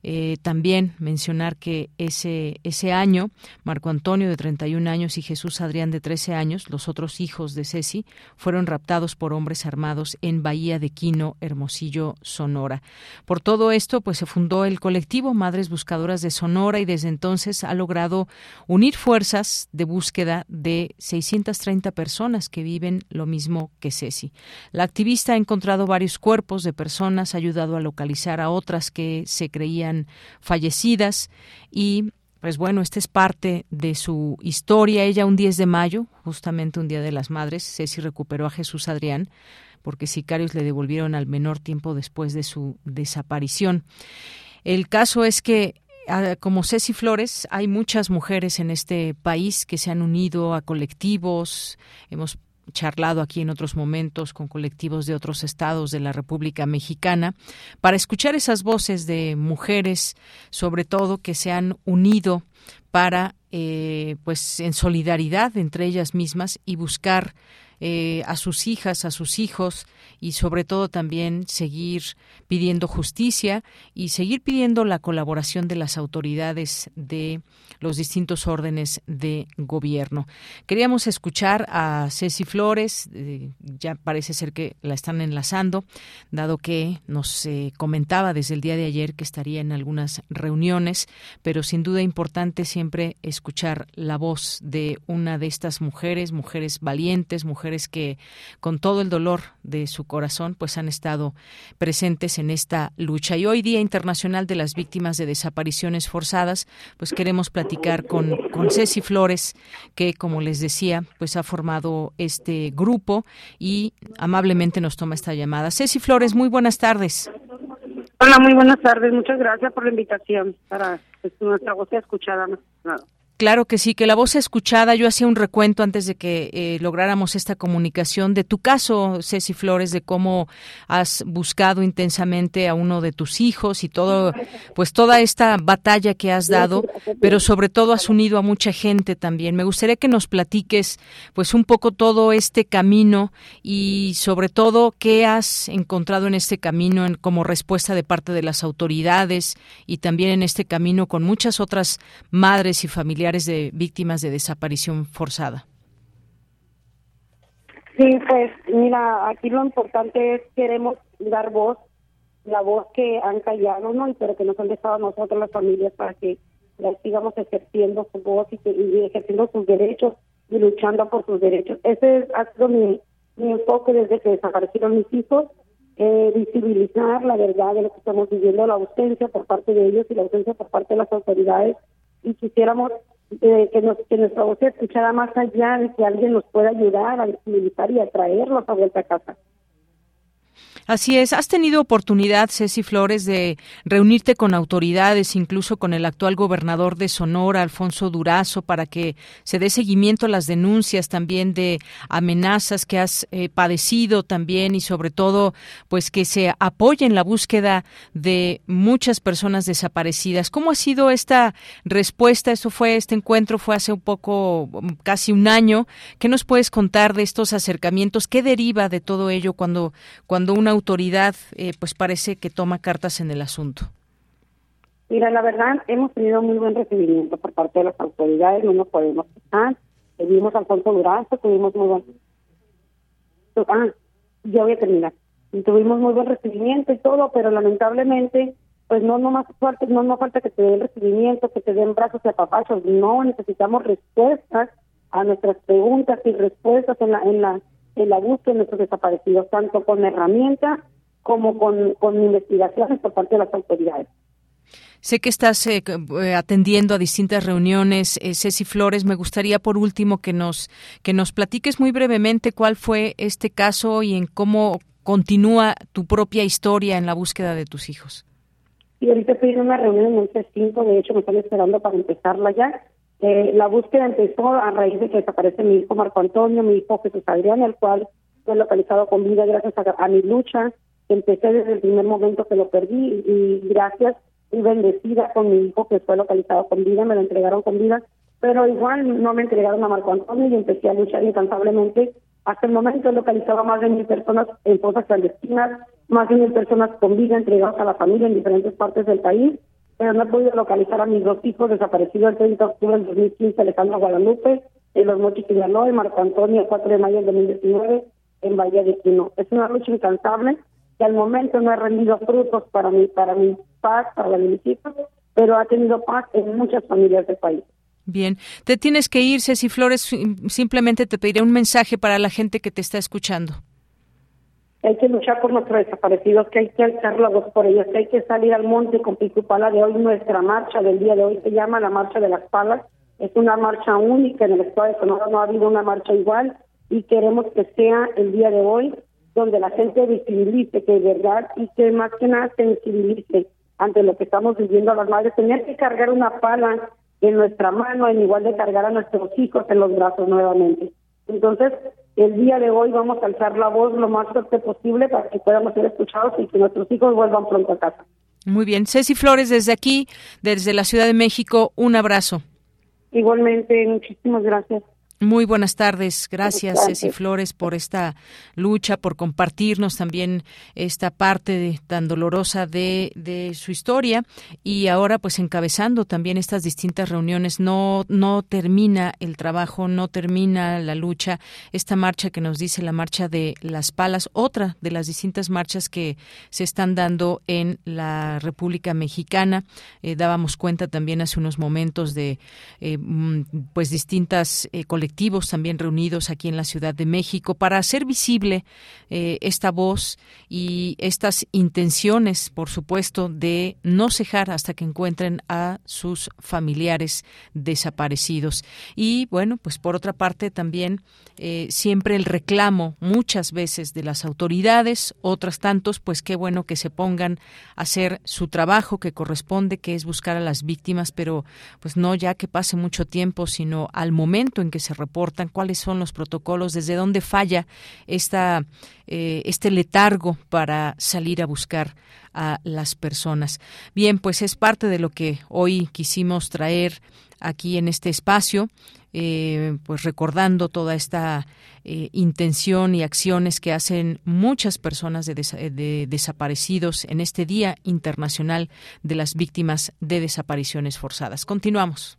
Eh, también mencionar que ese, ese año, Marco Antonio, de 31 años, y Jesús Adrián, de 13 años, los otros hijos de Ceci, fueron raptados por hombres armados en Bahía de Quino, Hermosillo, Sonora. Por todo esto, pues se fundó el colectivo Madres Buscadoras de Sonora y desde entonces ha logrado unir fuerzas de búsqueda de 630 personas que viven lo mismo que Ceci. La activista ha encontrado varios cuerpos de personas, ha ayudado a localizar a otras que se creían fallecidas y pues bueno, esta es parte de su historia. Ella un 10 de mayo, justamente un día de las madres, Ceci recuperó a Jesús Adrián porque sicarios le devolvieron al menor tiempo después de su desaparición. El caso es que ah, como Ceci Flores, hay muchas mujeres en este país que se han unido a colectivos. Hemos charlado aquí en otros momentos con colectivos de otros estados de la República Mexicana para escuchar esas voces de mujeres, sobre todo que se han unido para, eh, pues, en solidaridad entre ellas mismas y buscar eh, a sus hijas, a sus hijos y sobre todo también seguir pidiendo justicia y seguir pidiendo la colaboración de las autoridades de los distintos órdenes de gobierno. Queríamos escuchar a Ceci Flores, eh, ya parece ser que la están enlazando, dado que nos eh, comentaba desde el día de ayer que estaría en algunas reuniones, pero sin duda importante siempre escuchar la voz de una de estas mujeres, mujeres valientes, mujeres que con todo el dolor de su corazón pues han estado presentes en esta lucha. Y hoy Día Internacional de las Víctimas de Desapariciones Forzadas, pues queremos platicar con, con Ceci Flores, que como les decía, pues ha formado este grupo y amablemente nos toma esta llamada. Ceci Flores, muy buenas tardes. Hola, muy buenas tardes. Muchas gracias por la invitación para que nuestra voz escuchada. Claro que sí, que la voz escuchada. Yo hacía un recuento antes de que eh, lográramos esta comunicación de tu caso, Ceci Flores, de cómo has buscado intensamente a uno de tus hijos y todo, pues toda esta batalla que has dado, pero sobre todo has unido a mucha gente también. Me gustaría que nos platiques, pues un poco todo este camino y sobre todo qué has encontrado en este camino en, como respuesta de parte de las autoridades y también en este camino con muchas otras madres y familiares de víctimas de desaparición forzada? Sí, pues mira, aquí lo importante es queremos dar voz, la voz que han callado, ¿no? Y pero que nos han dejado a nosotros las familias para que sigamos ejerciendo su voz y, ejerciendo sus derechos y luchando por sus derechos. Ese ha sido mi, mi enfoque desde que desaparecieron mis hijos, eh, visibilizar la verdad de lo que estamos viviendo, la ausencia por parte de ellos y la ausencia por parte de las autoridades y quisiéramos eh, que, nos, que nuestra voz se escuchara más allá de que alguien nos pueda ayudar a visibilizar y a traerlos a vuelta a casa. Así es, has tenido oportunidad, Ceci Flores, de reunirte con autoridades, incluso con el actual gobernador de Sonora, Alfonso Durazo, para que se dé seguimiento a las denuncias también de amenazas que has eh, padecido también y sobre todo, pues que se apoye en la búsqueda de muchas personas desaparecidas. ¿Cómo ha sido esta respuesta? Eso fue, este encuentro fue hace un poco, casi un año. ¿Qué nos puedes contar de estos acercamientos? ¿Qué deriva de todo ello cuando, cuando autoridad eh, pues parece que toma cartas en el asunto? Mira, la verdad, hemos tenido muy buen recibimiento por parte de las autoridades, no nos podemos quejar. Tuvimos Alfonso Durazo, tuvimos muy buen... Ah, ya voy a terminar. Tuvimos muy buen recibimiento y todo, pero lamentablemente, pues no no más falta, no, no falta que te den recibimiento, que te den brazos y apapachos, no, necesitamos respuestas a nuestras preguntas y respuestas en la, en la en la búsqueda de nuestros desaparecidos, tanto con herramientas como con, con investigaciones por parte de las autoridades. Sé que estás eh, eh, atendiendo a distintas reuniones, eh, Ceci Flores. Me gustaría, por último, que nos que nos platiques muy brevemente cuál fue este caso y en cómo continúa tu propia historia en la búsqueda de tus hijos. Y ahorita estoy en una reunión en el C5, de hecho me están esperando para empezarla ya. Eh, la búsqueda empezó a raíz de que desaparece mi hijo Marco Antonio, mi hijo Jesús Adrián, el cual fue localizado con vida gracias a, mi lucha. Empecé desde el primer momento que lo perdí y gracias y bendecida con mi hijo que fue localizado con vida, me lo entregaron con vida, pero igual no me entregaron a Marco Antonio y empecé a luchar incansablemente. Hasta el momento he localizado más de mil personas en fosas clandestinas, más de mil personas con vida entregadas a la familia en diferentes partes del país pero no he podido localizar a mis dos hijos desaparecidos el 30 de octubre del 2015, Alejandro Guadalupe, en Los Mochis Sinaloa, y Marco Antonio, el 4 de mayo del 2019, en Bahía de Quino. Es una lucha incansable que al momento no ha rendido frutos para mi, para mi paz, para mis hijos, pero ha tenido paz en muchas familias del país. Bien, te tienes que ir, Ceci Flores. Simplemente te pediré un mensaje para la gente que te está escuchando hay que luchar por nuestros desaparecidos, que hay que alzar la voz por ellos, que hay que salir al monte con Picupala de hoy. Nuestra marcha del día de hoy se llama la Marcha de las Palas. Es una marcha única en el estado de Sonora, no ha habido una marcha igual y queremos que sea el día de hoy donde la gente visibilice que es verdad y que más que nada sensibilice ante lo que estamos viviendo a las madres. Tener que cargar una pala en nuestra mano, en igual de cargar a nuestros hijos en los brazos nuevamente. Entonces, el día de hoy vamos a alzar la voz lo más fuerte posible para que podamos ser escuchados y que nuestros hijos vuelvan pronto a casa. Muy bien. Ceci Flores, desde aquí, desde la Ciudad de México, un abrazo. Igualmente, muchísimas gracias. Muy buenas tardes. Gracias, Ceci Flores, por esta lucha, por compartirnos también esta parte tan dolorosa de, de, su historia y ahora pues encabezando también estas distintas reuniones. No, no termina el trabajo, no termina la lucha. Esta marcha que nos dice la marcha de las palas, otra de las distintas marchas que se están dando en la República Mexicana. Eh, dábamos cuenta también hace unos momentos de eh, mm, pues distintas eh, también reunidos aquí en la Ciudad de México para hacer visible eh, esta voz y estas intenciones, por supuesto, de no cejar hasta que encuentren a sus familiares desaparecidos. Y bueno, pues por otra parte también eh, siempre el reclamo muchas veces de las autoridades, otras tantos, pues qué bueno que se pongan a hacer su trabajo que corresponde, que es buscar a las víctimas, pero pues no ya que pase mucho tiempo, sino al momento en que se reportan, cuáles son los protocolos, desde dónde falla esta, eh, este letargo para salir a buscar a las personas. Bien, pues es parte de lo que hoy quisimos traer aquí en este espacio. Eh, pues recordando toda esta eh, intención y acciones que hacen muchas personas de, desaparecidos en este Día Internacional de las Víctimas de Desapariciones Forzadas. Continuamos.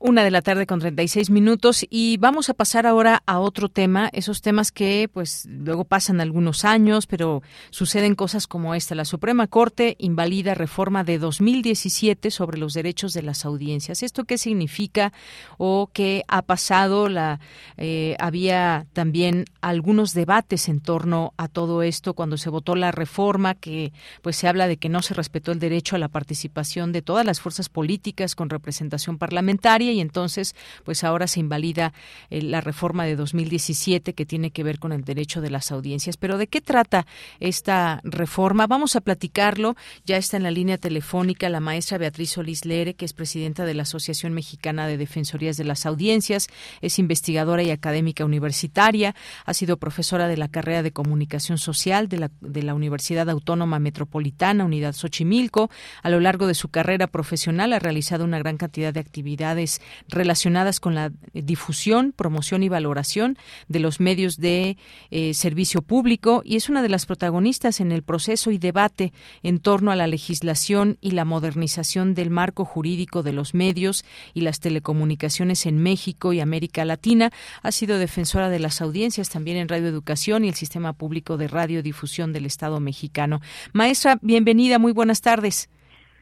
Una de la tarde con 36 minutos y vamos a pasar ahora a otro tema, esos temas que pues luego pasan algunos años, pero suceden cosas como esta. La Suprema Corte invalida reforma de 2017 sobre los derechos de las audiencias. ¿Esto qué significa o qué ha pasado? La, eh, había también algunos debates en torno a todo esto cuando se votó la reforma que pues se habla de que no se respetó el derecho a la participación de todas las fuerzas políticas con representación parlamentaria y entonces pues ahora se invalida eh, la reforma de 2017 que tiene que ver con el derecho de las audiencias. Pero ¿de qué trata esta reforma? Vamos a platicarlo. Ya está en la línea telefónica la maestra Beatriz Solís Lere, que es presidenta de la Asociación Mexicana de Defensorías de las Audiencias, es investigadora y académica universitaria, ha sido profesora de la carrera de Comunicación Social de la, de la Universidad Autónoma Metropolitana, Unidad Xochimilco. A lo largo de su carrera profesional ha realizado una gran cantidad de actividades relacionadas con la difusión, promoción y valoración de los medios de eh, servicio público y es una de las protagonistas en el proceso y debate en torno a la legislación y la modernización del marco jurídico de los medios y las telecomunicaciones en México y América Latina. Ha sido defensora de las audiencias también en Radio Educación y el Sistema Público de Radiodifusión del Estado mexicano. Maestra, bienvenida, muy buenas tardes.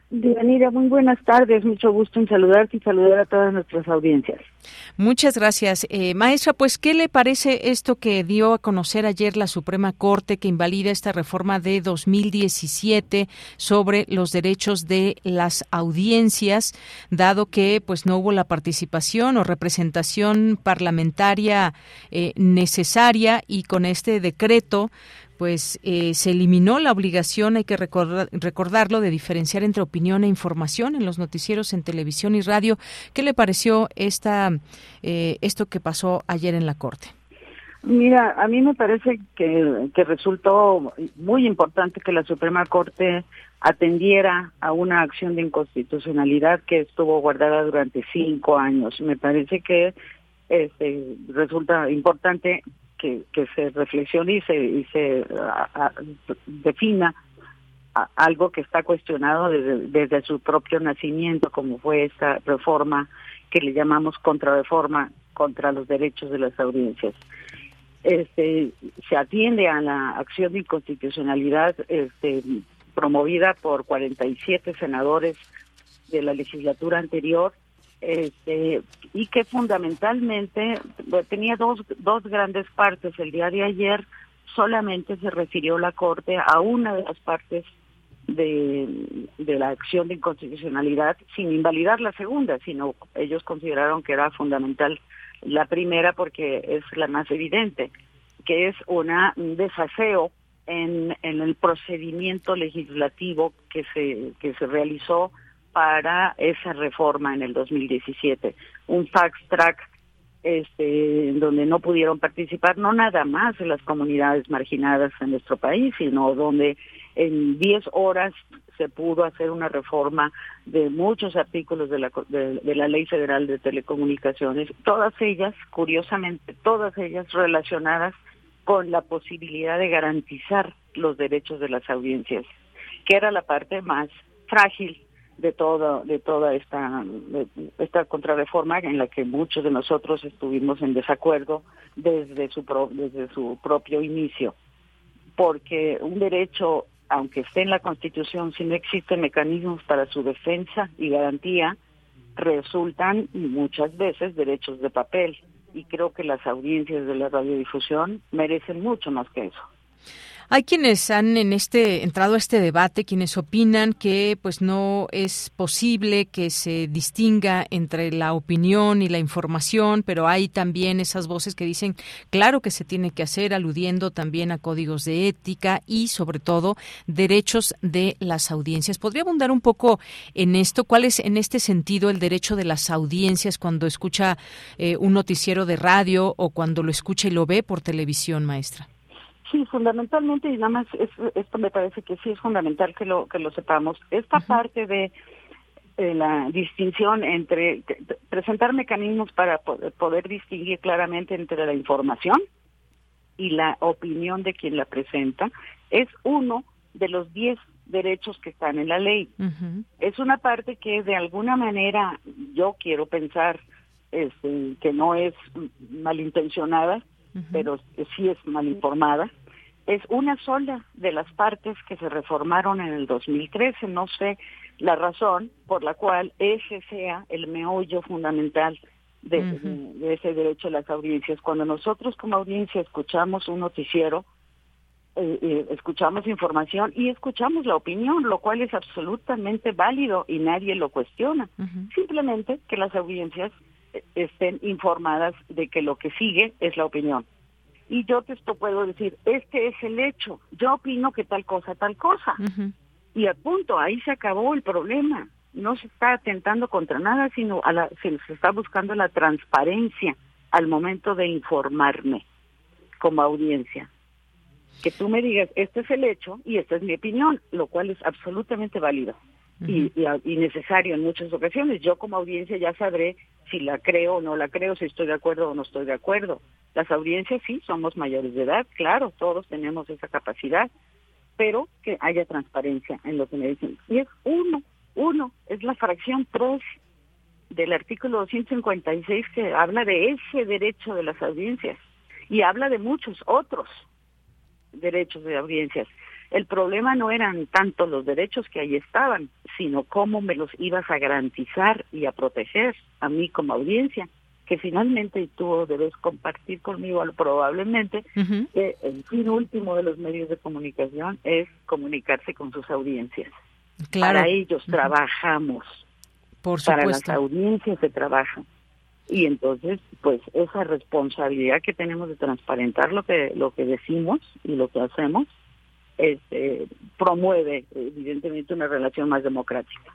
Bienvenida, muy buenas tardes, mucho gusto en saludarte y saludar a todas nuestras audiencias. Muchas gracias. Eh, maestra, pues, ¿qué le parece esto que dio a conocer ayer la Suprema Corte que invalida esta reforma de 2017 sobre los derechos de las audiencias, dado que pues no hubo la participación o representación parlamentaria eh, necesaria y con este decreto pues eh, se eliminó la obligación, hay que recordarlo, de diferenciar entre opinión e información en los noticieros en televisión y radio. ¿Qué le pareció esta, eh, esto que pasó ayer en la Corte? Mira, a mí me parece que, que resultó muy importante que la Suprema Corte atendiera a una acción de inconstitucionalidad que estuvo guardada durante cinco años. Me parece que este, resulta importante que, se reflexione y se, y se defina algo que está cuestionado desde, su propio nacimiento, como fue esta reforma que le llamamos contrarreforma contra los derechos de las audiencias. Este, se atiende a la acción de inconstitucionalidad este, promovida por 47 senadores de la legislatura anterior este, y que fundamentalmente tenía dos, dos grandes partes. El día de ayer solamente se refirió la Corte a una de las partes de, de la acción de inconstitucionalidad sin invalidar la segunda, sino ellos consideraron que era fundamental la primera porque es la más evidente, que es una, un desaseo en, en el procedimiento legislativo que se, que se realizó para esa reforma en el 2017. Un fax track este, donde no pudieron participar, no nada más las comunidades marginadas en nuestro país, sino donde en 10 horas se pudo hacer una reforma de muchos artículos de la, de, la Ley Federal de Telecomunicaciones, todas ellas, curiosamente, todas ellas relacionadas con la posibilidad de garantizar los derechos de las audiencias, que era la parte más frágil de toda de toda esta esta contrarreforma en la que muchos de nosotros estuvimos en desacuerdo desde su desde su propio inicio. Porque un derecho aunque esté en la Constitución si no existen mecanismos para su defensa y garantía resultan muchas veces derechos de papel. Y creo que las audiencias de la radiodifusión merecen mucho más que eso hay quienes han en este entrado a este debate, quienes opinan que pues no es posible que se distinga entre la opinión y la información, pero hay también esas voces que dicen claro que se tiene que hacer, aludiendo también a códigos de ética y sobre todo derechos de las audiencias. ¿Podría abundar un poco en esto? ¿Cuál es en este sentido el derecho de las audiencias cuando escucha eh, un noticiero de radio o cuando lo escucha y lo ve por televisión, maestra? Sí, fundamentalmente, y nada más esto me parece que sí es fundamental que lo, que lo sepamos. Esta parte de la distinción entre presentar mecanismos para poder, distinguir claramente entre la información y la opinión de quien la presenta es uno de los diez derechos que están en la ley. Es una parte que de alguna manera yo quiero pensar este, que no es malintencionada, pero sí es mal informada. Es una sola de las partes que se reformaron en el 2013. No sé la razón por la cual ese sea el meollo fundamental de, ese derecho a las audiencias. Cuando nosotros como audiencia escuchamos un noticiero, eh, eh, escuchamos información y escuchamos la opinión, lo cual es absolutamente válido y nadie lo cuestiona. Simplemente que las audiencias estén informadas de que lo que sigue es la opinión. Y yo te esto puedo decir, este es el hecho, yo opino que tal cosa, tal cosa. Y a punto, ahí se acabó el problema. No se está atentando contra nada, sino a la, se, se está buscando la transparencia al momento de informarme como audiencia. Que tú me digas, este es el hecho y esta es mi opinión, lo cual es absolutamente válido y, y, necesario en muchas ocasiones. Yo como audiencia ya sabré si la creo o no la creo, si estoy de acuerdo o no estoy de acuerdo. Las audiencias sí, somos mayores de edad, claro, todos tenemos esa capacidad, pero que haya transparencia en lo que me dicen. Y es uno, uno, es la fracción 3 del artículo 256 que habla de ese derecho de las audiencias y habla de muchos otros derechos de audiencias. El problema no eran tanto los derechos que ahí estaban, sino cómo me los ibas a garantizar y a proteger a mí como audiencia, que finalmente tú debes compartir conmigo probablemente que el fin último de los medios de comunicación es comunicarse con sus audiencias. Para ellos trabajamos. Por Para las audiencias se trabaja. Y entonces, pues esa responsabilidad que tenemos de transparentar lo que lo que decimos y lo que hacemos este, promueve evidentemente una relación más democrática.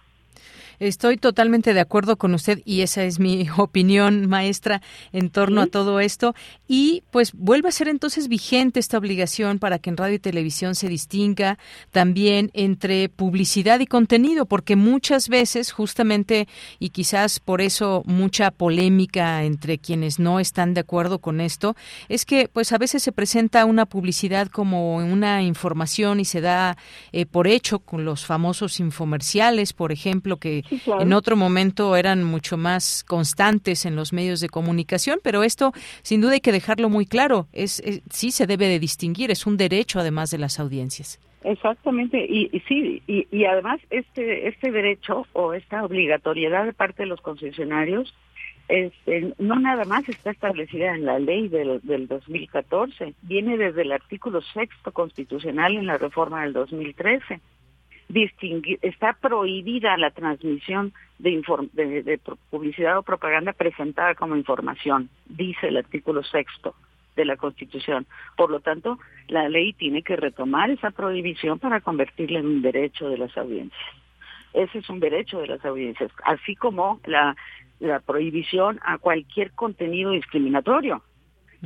Estoy totalmente de acuerdo con usted y esa es mi opinión, maestra, en torno a todo esto. Y pues vuelve a ser entonces vigente esta obligación para que en radio y televisión se distinga también entre publicidad y contenido, porque muchas veces justamente y quizás por eso mucha polémica entre quienes no están de acuerdo con esto, es que pues a veces se presenta una publicidad como una información y se da eh, por hecho con los famosos infomerciales, por ejemplo, que en otro momento eran mucho más constantes en los medios de comunicación, pero esto sin duda hay que dejarlo muy claro, es, sí se debe de distinguir, es un derecho además de las audiencias. Exactamente, y, sí, y, y, además este este derecho o esta obligatoriedad de parte de los concesionarios este, no nada más está establecida en la ley del, del 2014, viene desde el artículo sexto constitucional en la reforma del 2013 distinguir, está prohibida la transmisión de, de, publicidad o propaganda presentada como información, dice el artículo sexto de la Constitución. Por lo tanto, la ley tiene que retomar esa prohibición para convertirla en un derecho de las audiencias. Ese es un derecho de las audiencias, así como la la prohibición a cualquier contenido discriminatorio,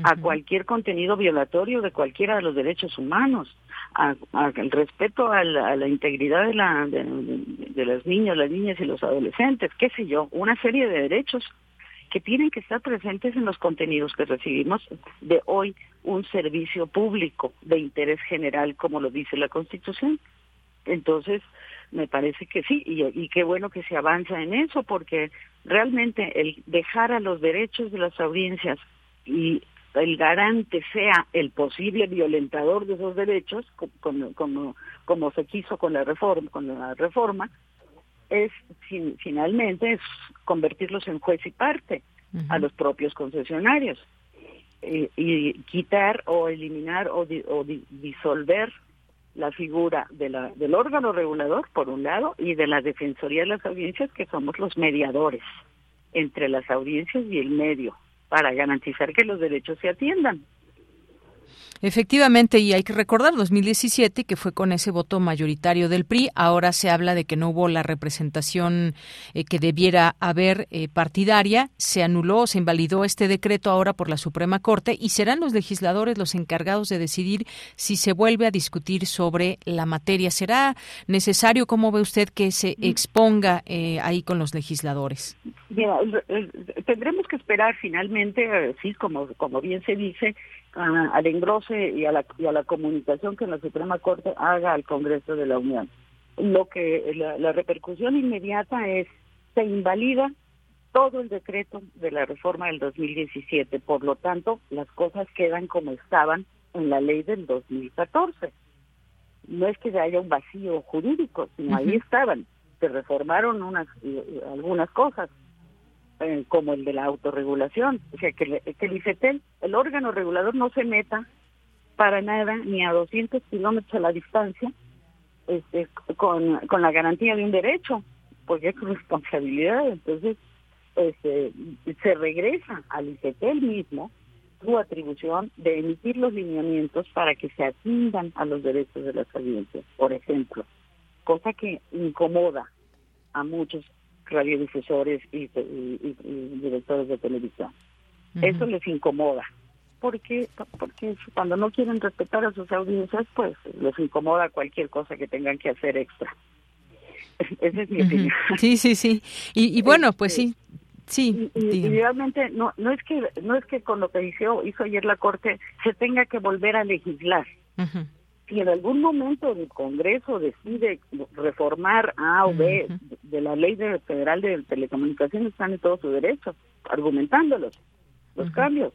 a cualquier contenido violatorio de cualquiera de los derechos humanos, al respeto a la, integridad de, la, de, las niñas, las niñas y los adolescentes, qué sé yo, una serie de derechos que tienen que estar presentes en los contenidos que recibimos de hoy un servicio público de interés general, como lo dice la Constitución. Entonces, me parece que sí, y, y qué bueno que se avanza en eso, porque realmente el dejar a los derechos de las audiencias y el garante sea el posible violentador de esos derechos, como, como, como se quiso con la reforma, con la reforma, es finalmente es convertirlos en juez y parte a los propios concesionarios eh, y quitar o eliminar o, disolver la figura de la, del órgano regulador, por un lado, y de la Defensoría de las Audiencias, que somos los mediadores entre las audiencias y el medio, para garantizar que los derechos se atiendan. Efectivamente, y hay que recordar 2017 que fue con ese voto mayoritario del PRI. Ahora se habla de que no hubo la representación eh, que debiera haber eh, partidaria. Se anuló, se invalidó este decreto ahora por la Suprema Corte y serán los legisladores los encargados de decidir si se vuelve a discutir sobre la materia. ¿Será necesario, como ve usted, que se exponga eh, ahí con los legisladores? tendremos que esperar finalmente, sí, como, como bien se dice, al engrose y a, la, y a la comunicación que la Suprema Corte haga al Congreso de la Unión. Lo que la, repercusión inmediata es se invalida todo el decreto de la reforma del 2017, por lo tanto las cosas quedan como estaban en la ley del 2014. No es que haya un vacío jurídico, sino ahí estaban. Se reformaron unas algunas cosas, eh, como el de la autorregulación. O sea, que, que el ICETEL, el órgano regulador, no se meta para nada ni a 200 kilómetros a la distancia este, con, con la garantía de un derecho, porque es responsabilidad. Entonces, este, se regresa al ICETEL mismo su atribución de emitir los lineamientos para que se atiendan a los derechos de las audiencias, por ejemplo, cosa que incomoda a muchos radiodifusores y, directores de televisión. Eso les incomoda, porque porque cuando no quieren respetar a sus audiencias, pues les incomoda cualquier cosa que tengan que hacer extra. Esa es mi opinión. Sí, sí, sí. Y, bueno, pues sí. Sí, y, realmente no no es que no es que con lo que hizo hizo ayer la corte se tenga que volver a legislar si en algún momento el Congreso decide reformar A o B de la ley federal de telecomunicaciones, están en todo su derecho, argumentándolos, los cambios.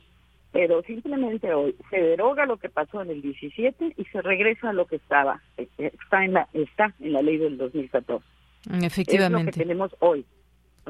Pero simplemente hoy se deroga lo que pasó en el 17 y se regresa a lo que estaba, eh, eh, está en la, está en la ley del 2014. Efectivamente. Es lo que tenemos hoy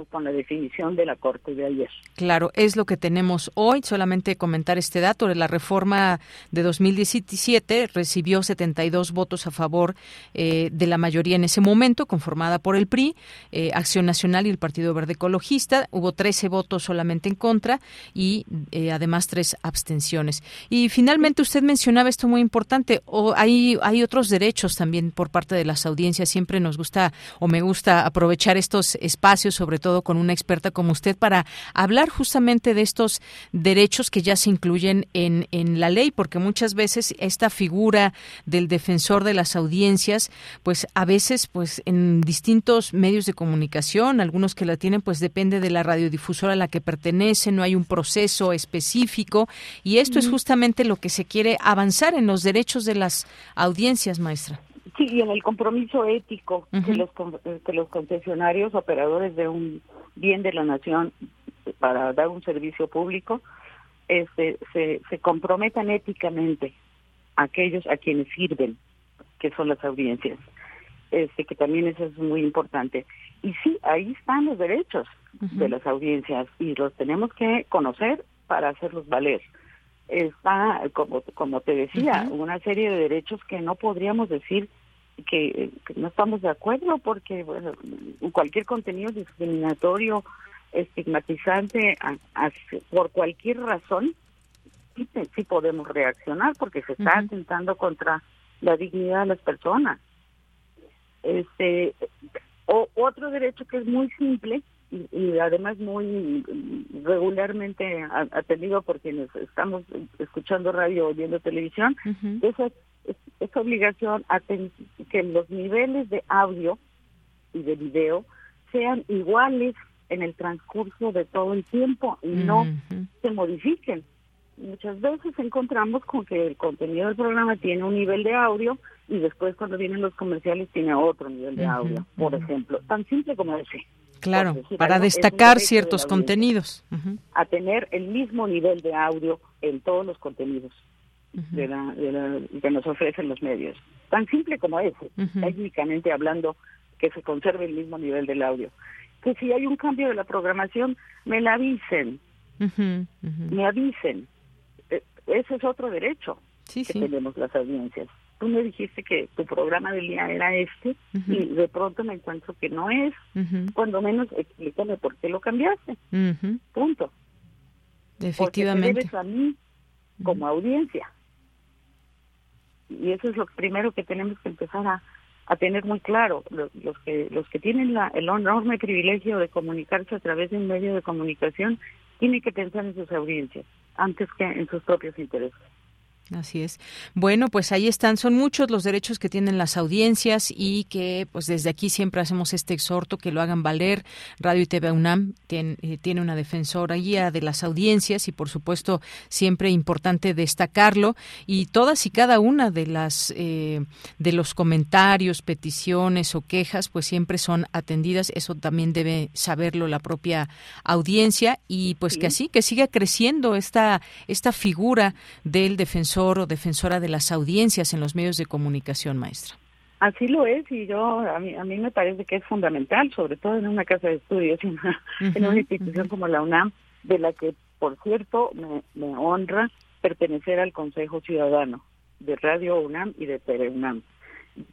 con la definición de la Corte de ayer. Claro, es lo que tenemos hoy. Solamente comentar este dato. La reforma de 2017 recibió 72 votos a favor eh, de la mayoría en ese momento, conformada por el PRI, eh, Acción Nacional y el Partido Verde Ecologista. Hubo 13 votos solamente en contra y eh, además tres abstenciones. Y finalmente usted mencionaba esto muy importante. O hay, hay otros derechos también por parte de las audiencias. Siempre nos gusta o me gusta aprovechar estos espacios sobre todo con una experta como usted, para hablar justamente de estos derechos que ya se incluyen en, en la ley, porque muchas veces esta figura del defensor de las audiencias, pues a veces, pues en distintos medios de comunicación, algunos que la tienen, pues depende de la radiodifusora a la que pertenece, no hay un proceso específico, y esto es justamente lo que se quiere avanzar en los derechos de las audiencias, maestra. Sí, y en el compromiso ético que, los, que los concesionarios, operadores de un bien de la nación para dar un servicio público, este, se, se comprometan éticamente a aquellos a quienes sirven, que son las audiencias, este, que también eso es muy importante. Y sí, ahí están los derechos de las audiencias y los tenemos que conocer para hacerlos valer. Está, como, como te decía, una serie de derechos que no podríamos decir que, no estamos de acuerdo porque bueno cualquier contenido discriminatorio estigmatizante por cualquier razón sí, sí, podemos reaccionar porque se está atentando contra la dignidad de las personas. Este o, otro derecho que es muy simple y, además muy regularmente atendido por quienes estamos escuchando radio o viendo televisión, esa, esa obligación a que los niveles de audio y de video sean iguales en el transcurso de todo el tiempo y no se modifiquen. Muchas veces encontramos con que el contenido del programa tiene un nivel de audio y después cuando vienen los comerciales tiene otro nivel de audio, por ejemplo, tan simple como ese. Claro, para destacar ciertos contenidos. A tener el mismo nivel de audio en todos los contenidos de la, que nos ofrecen los medios. Tan simple como ese, técnicamente hablando, que se conserve el mismo nivel del audio. Que si hay un cambio de la programación, me la avisen. Me avisen. E, ese es otro derecho que tenemos las audiencias tú me dijiste que tu programa del día era este y de pronto me encuentro que no es. Cuando menos explícame por qué lo cambiaste. Punto. Efectivamente. Porque a mí como audiencia. Y eso es lo primero que tenemos que empezar a, a tener muy claro. Los, que los que tienen la, el enorme privilegio de comunicarse a través de un medio de comunicación tienen que pensar en sus audiencias antes que en sus propios intereses. Así es. Bueno, pues ahí están. Son muchos los derechos que tienen las audiencias y que, pues desde aquí siempre hacemos este exhorto que lo hagan valer. Radio y TV UNAM tiene, eh, tiene una defensora guía de las audiencias y, por supuesto, siempre importante destacarlo. Y todas y cada una de las eh, de los comentarios, peticiones o quejas, pues siempre son atendidas. Eso también debe saberlo la propia audiencia y, pues que así que siga creciendo esta esta figura del defensor o defensora de las audiencias en los medios de comunicación, maestra. Así lo es y yo a mí, a mí me parece que es fundamental, sobre todo en una casa de estudios, en una, institución como la UNAM, de la que, por cierto, me, honra pertenecer al Consejo Ciudadano de Radio UNAM y de TV UNAM.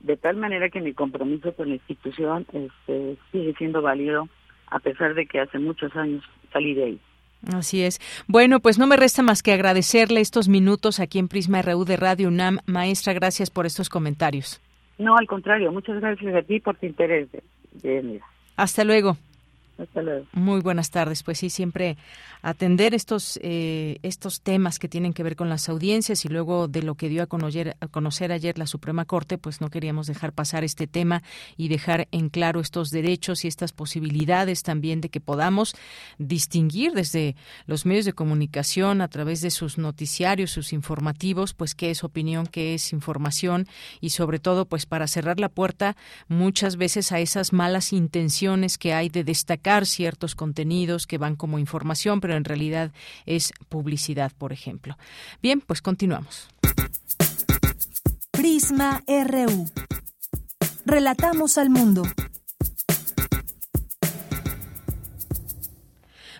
De tal manera que mi compromiso con la institución este, sigue siendo válido a pesar de que hace muchos años salí de ahí. Así es. Bueno, pues no me resta más que agradecerle estos minutos aquí en Prisma RU de Radio UNAM. Maestra, gracias por estos comentarios. No, al contrario, muchas gracias a ti por tu interés. De, Hasta luego. Muy buenas tardes. Pues sí, siempre atender estos eh, estos temas que tienen que ver con las audiencias y luego de lo que dio a conocer ayer la Suprema Corte, pues no queríamos dejar pasar este tema y dejar en claro estos derechos y estas posibilidades también de que podamos distinguir desde los medios de comunicación a través de sus noticiarios, sus informativos, pues qué es opinión, qué es información y sobre todo pues para cerrar la puerta muchas veces a esas malas intenciones que hay de destacar ciertos contenidos que van como información, pero en realidad es publicidad, por ejemplo. Bien, pues continuamos. Prisma RU. Relatamos al mundo.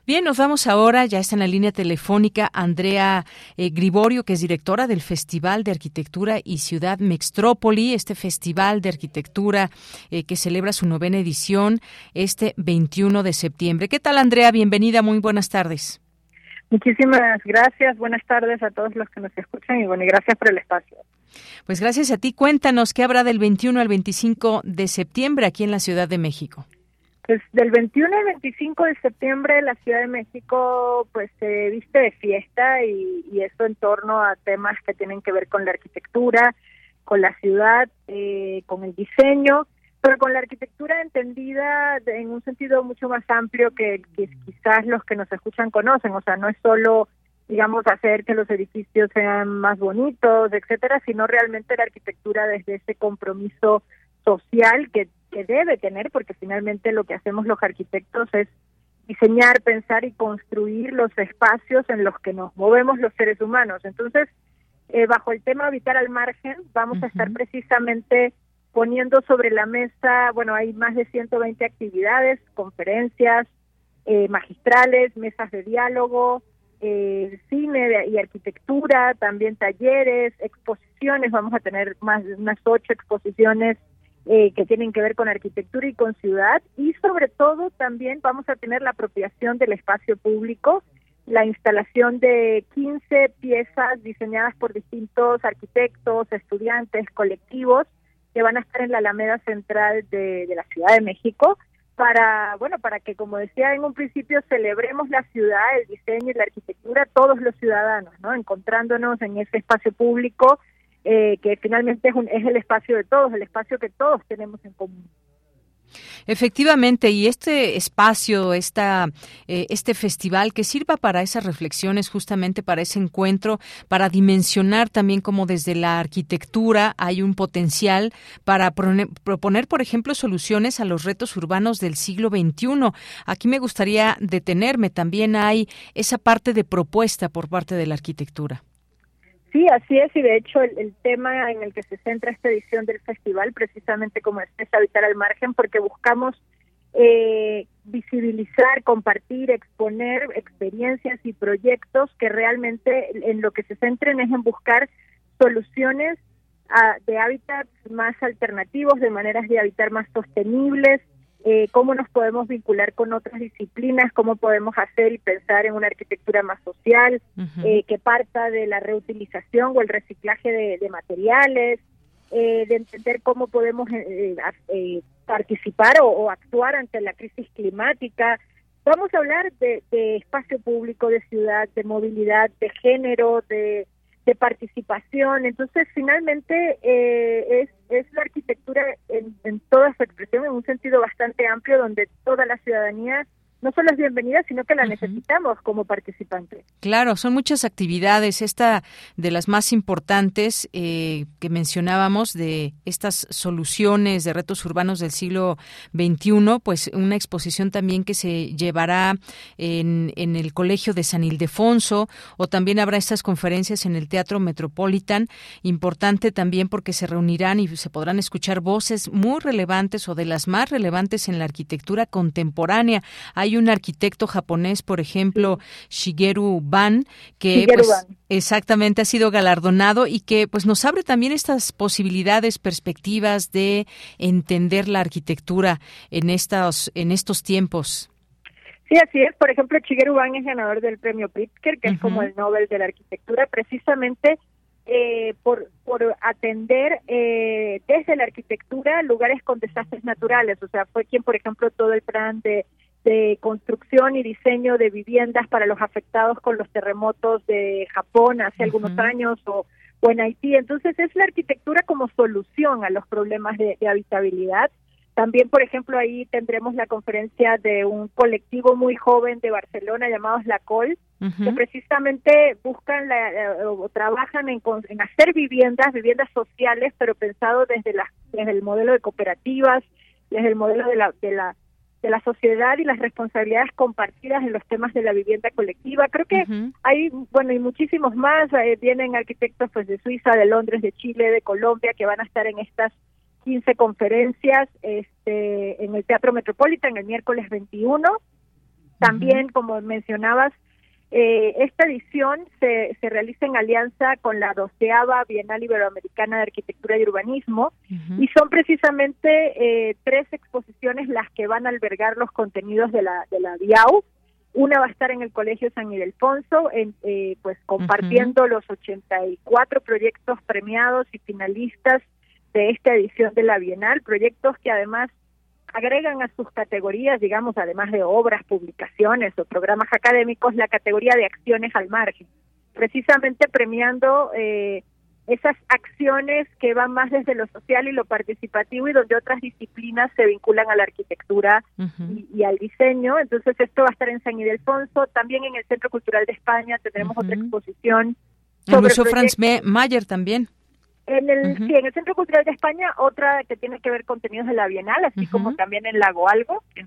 Bien, nos vamos ahora, ya está en la línea telefónica Andrea eh, Griborio, que es directora del Festival de Arquitectura y Ciudad Mextrópoli, este festival de arquitectura eh, que celebra su novena edición este 21 de septiembre. ¿Qué tal, Andrea? Bienvenida, muy buenas tardes. Muchísimas gracias, buenas tardes a todos los que nos escuchan y bueno, y gracias por el espacio. Pues gracias a ti, cuéntanos qué habrá del 21 al 25 de septiembre aquí en la Ciudad de México. Pues del 21 al 25 de septiembre la Ciudad de México pues se viste de fiesta y, y eso en torno a temas que tienen que ver con la arquitectura, con la ciudad, eh, con el diseño, pero con la arquitectura entendida en un sentido mucho más amplio que quizás los que nos escuchan conocen, o sea, no es solo digamos hacer que los edificios sean más bonitos, etcétera, sino realmente la arquitectura desde ese compromiso social que que debe tener, porque finalmente lo que hacemos los arquitectos es diseñar, pensar y construir los espacios en los que nos movemos los seres humanos. Entonces, eh, bajo el tema habitar al margen, vamos a estar precisamente poniendo sobre la mesa, bueno, hay más de 120 actividades, conferencias eh, magistrales, mesas de diálogo, eh, cine y arquitectura, también talleres, exposiciones, vamos a tener más de unas ocho exposiciones eh, que tienen que ver con arquitectura y con ciudad y sobre todo también vamos a tener la apropiación del espacio público, la instalación de 15 piezas diseñadas por distintos arquitectos, estudiantes, colectivos que van a estar en la Alameda Central de, la Ciudad de México para, bueno, para que, como decía en un principio, celebremos la ciudad, el diseño y la arquitectura, todos los ciudadanos, ¿no? Encontrándonos en ese espacio público eh, que finalmente es, un, es el espacio de todos, el espacio que todos tenemos en común. Efectivamente, y este espacio, esta, eh, este festival que sirva para esas reflexiones, justamente para ese encuentro, para dimensionar también cómo desde la arquitectura hay un potencial para proponer, por ejemplo, soluciones a los retos urbanos del siglo XXI. Aquí me gustaría detenerme, también hay esa parte de propuesta por parte de la arquitectura. Sí, así es, y de hecho el, tema en el que se centra esta edición del festival, precisamente como es, habitar al margen, porque buscamos eh, visibilizar, compartir, exponer experiencias y proyectos que realmente en lo que se centren es en buscar soluciones de hábitats más alternativos, de maneras de habitar más sostenibles, eh, cómo nos podemos vincular con otras disciplinas, cómo podemos hacer y pensar en una arquitectura más social, eh, que parta de la reutilización o el reciclaje de, materiales, eh, de entender cómo podemos participar o, actuar ante la crisis climática. Vamos a hablar de espacio público, de ciudad, de movilidad, de género, de de participación. Entonces, finalmente, eh, es, es la arquitectura en, en toda su expresión, en un sentido bastante amplio, donde toda la ciudadanía no solo es bienvenida, sino que la necesitamos como participante. Claro, son muchas actividades. Esta de las más importantes eh, que mencionábamos de estas soluciones de retos urbanos del siglo XXI, pues una exposición también que se llevará en, en el Colegio de San Ildefonso o también habrá estas conferencias en el Teatro Metropolitan. Importante también porque se reunirán y se podrán escuchar voces muy relevantes o de las más relevantes en la arquitectura contemporánea. Hay un arquitecto japonés, por ejemplo, Shigeru Ban, que pues, exactamente ha sido galardonado y que pues nos abre también estas posibilidades, perspectivas de entender la arquitectura en estos en estos tiempos. Sí, así es. Por ejemplo, Shigeru Ban es ganador del premio Pritzker, que es como el Nobel de la arquitectura, precisamente eh, por, por atender eh, desde la arquitectura lugares con desastres naturales. O sea, fue quien, por ejemplo, todo el plan de de construcción y diseño de viviendas para los afectados con los terremotos de Japón hace algunos años o, o, en Haití. Entonces es la arquitectura como solución a los problemas de, habitabilidad. También, por ejemplo, ahí tendremos la conferencia de un colectivo muy joven de Barcelona llamados La Col, que precisamente buscan o trabajan en, en, hacer viviendas, viviendas sociales, pero pensado desde, la, desde el modelo de cooperativas, desde el modelo de la, de la de la sociedad y las responsabilidades compartidas en los temas de la vivienda colectiva. Creo que hay, bueno, y muchísimos más, eh, vienen arquitectos pues de Suiza, de Londres, de Chile, de Colombia, que van a estar en estas 15 conferencias este, en el Teatro Metropolitan el miércoles 21. También, como mencionabas, eh, esta edición se, se realiza en alianza con la doceava Bienal Iberoamericana de Arquitectura y Urbanismo y son precisamente eh, tres exposiciones las que van a albergar los contenidos de la, de la BIAU. Una va a estar en el Colegio San Ildefonso, en, eh, pues compartiendo los 84 proyectos premiados y finalistas de esta edición de la Bienal, proyectos que además agregan a sus categorías, digamos, además de obras, publicaciones o programas académicos, la categoría de acciones al margen, precisamente premiando eh, esas acciones que van más desde lo social y lo participativo y donde otras disciplinas se vinculan a la arquitectura y, al diseño. Entonces esto va a estar en San Ildefonso, también en el Centro Cultural de España tendremos otra exposición. El Museo Franz Mayer también. En el, sí, en el Centro Cultural de España, otra que tiene que ver contenidos de la Bienal, así como también en Lago Algo, en,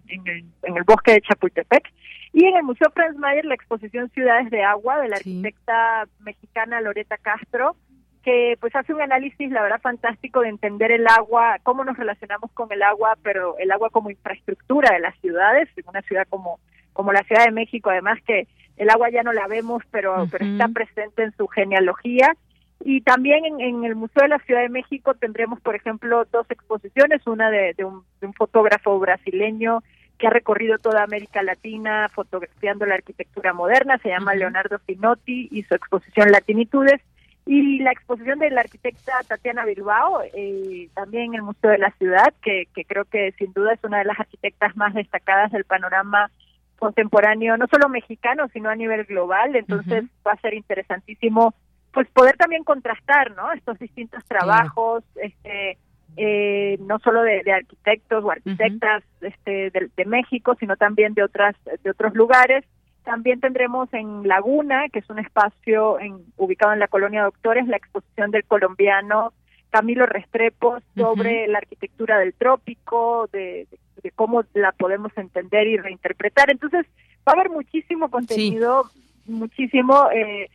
el, bosque de Chapultepec. Y en el Museo Franz Mayer, la exposición Ciudades de Agua de la arquitecta mexicana Loreta Castro, que pues hace un análisis, la verdad, fantástico de entender el agua, cómo nos relacionamos con el agua, pero el agua como infraestructura de las ciudades, en una ciudad como, como la Ciudad de México, además que el agua ya no la vemos, pero, pero está presente en su genealogía y también en, el Museo de la Ciudad de México tendremos, por ejemplo, dos exposiciones, una de, un, fotógrafo brasileño que ha recorrido toda América Latina fotografiando la arquitectura moderna, se llama Leonardo Finotti y su exposición Latinitudes, y la exposición de la arquitecta Tatiana Bilbao, eh, también en el Museo de la Ciudad, que, que creo que sin duda es una de las arquitectas más destacadas del panorama contemporáneo, no solo mexicano, sino a nivel global. Entonces va a ser interesantísimo pues poder también contrastar ¿no? estos distintos trabajos, este eh, no solo de, arquitectos o arquitectas este, de, México, sino también de otras de otros lugares. También tendremos en Laguna, que es un espacio en, ubicado en la colonia Doctores, la exposición del colombiano Camilo Restrepo sobre la arquitectura del trópico, de, cómo la podemos entender y reinterpretar. Entonces, va a haber muchísimo contenido, muchísimo. Eh,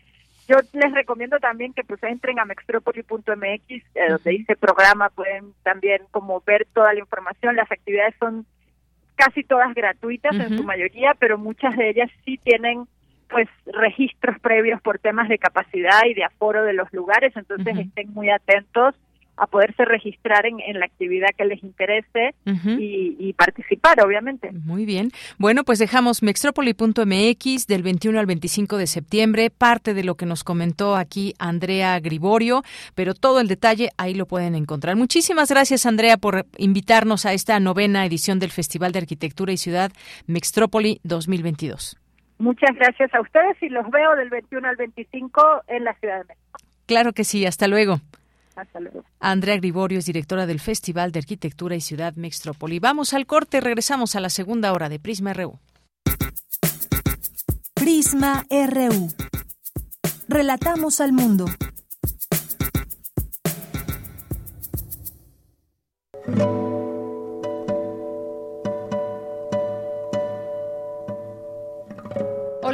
yo les recomiendo también que pues entren a mextropoli.mx, eh, donde dice programa, pueden también como ver toda la información. Las actividades son casi todas gratuitas en su mayoría, pero muchas de ellas sí tienen pues registros previos por temas de capacidad y de aforo de los lugares, entonces estén muy atentos a poderse registrar en, en la actividad que les interese y, participar, obviamente. Muy bien. Bueno, pues dejamos mextropoli.mx del 21 al 25 de septiembre, parte de lo que nos comentó aquí Andrea Griborio, pero todo el detalle ahí lo pueden encontrar. Muchísimas gracias, Andrea, por invitarnos a esta novena edición del Festival de Arquitectura y Ciudad Mextrópoli 2022. Muchas gracias a ustedes y los veo del 21 al 25 en la Ciudad de México. Claro que sí, hasta luego. Hasta luego. Andrea Griborio es directora del Festival de Arquitectura y Ciudad Mextrópoli. Vamos al corte, regresamos a la segunda hora de Prisma RU. Prisma RU. Relatamos al mundo.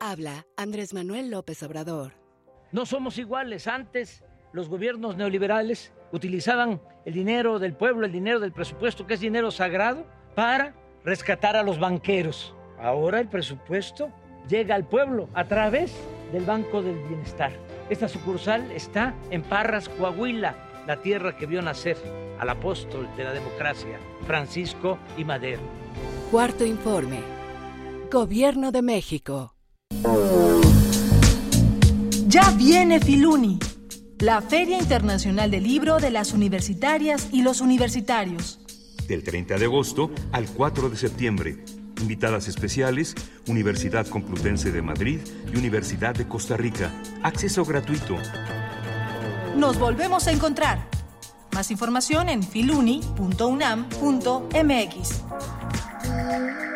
Habla Andrés Manuel López Obrador. No somos iguales. Antes los gobiernos neoliberales utilizaban el dinero del pueblo, el dinero del presupuesto, que es dinero sagrado, para rescatar a los banqueros. Ahora el presupuesto llega al pueblo a través del Banco del Bienestar. Esta sucursal está en Parras, Coahuila, la tierra que vio nacer al apóstol de la democracia, Francisco y Madero. Cuarto informe. Gobierno de México. Ya viene Filuni, la Feria Internacional del Libro de las Universitarias y los Universitarios. Del 30 de agosto al 4 de septiembre. Invitadas especiales, Universidad Complutense de Madrid y Universidad de Costa Rica. Acceso gratuito. Nos volvemos a encontrar. Más información en filuni.unam.mx.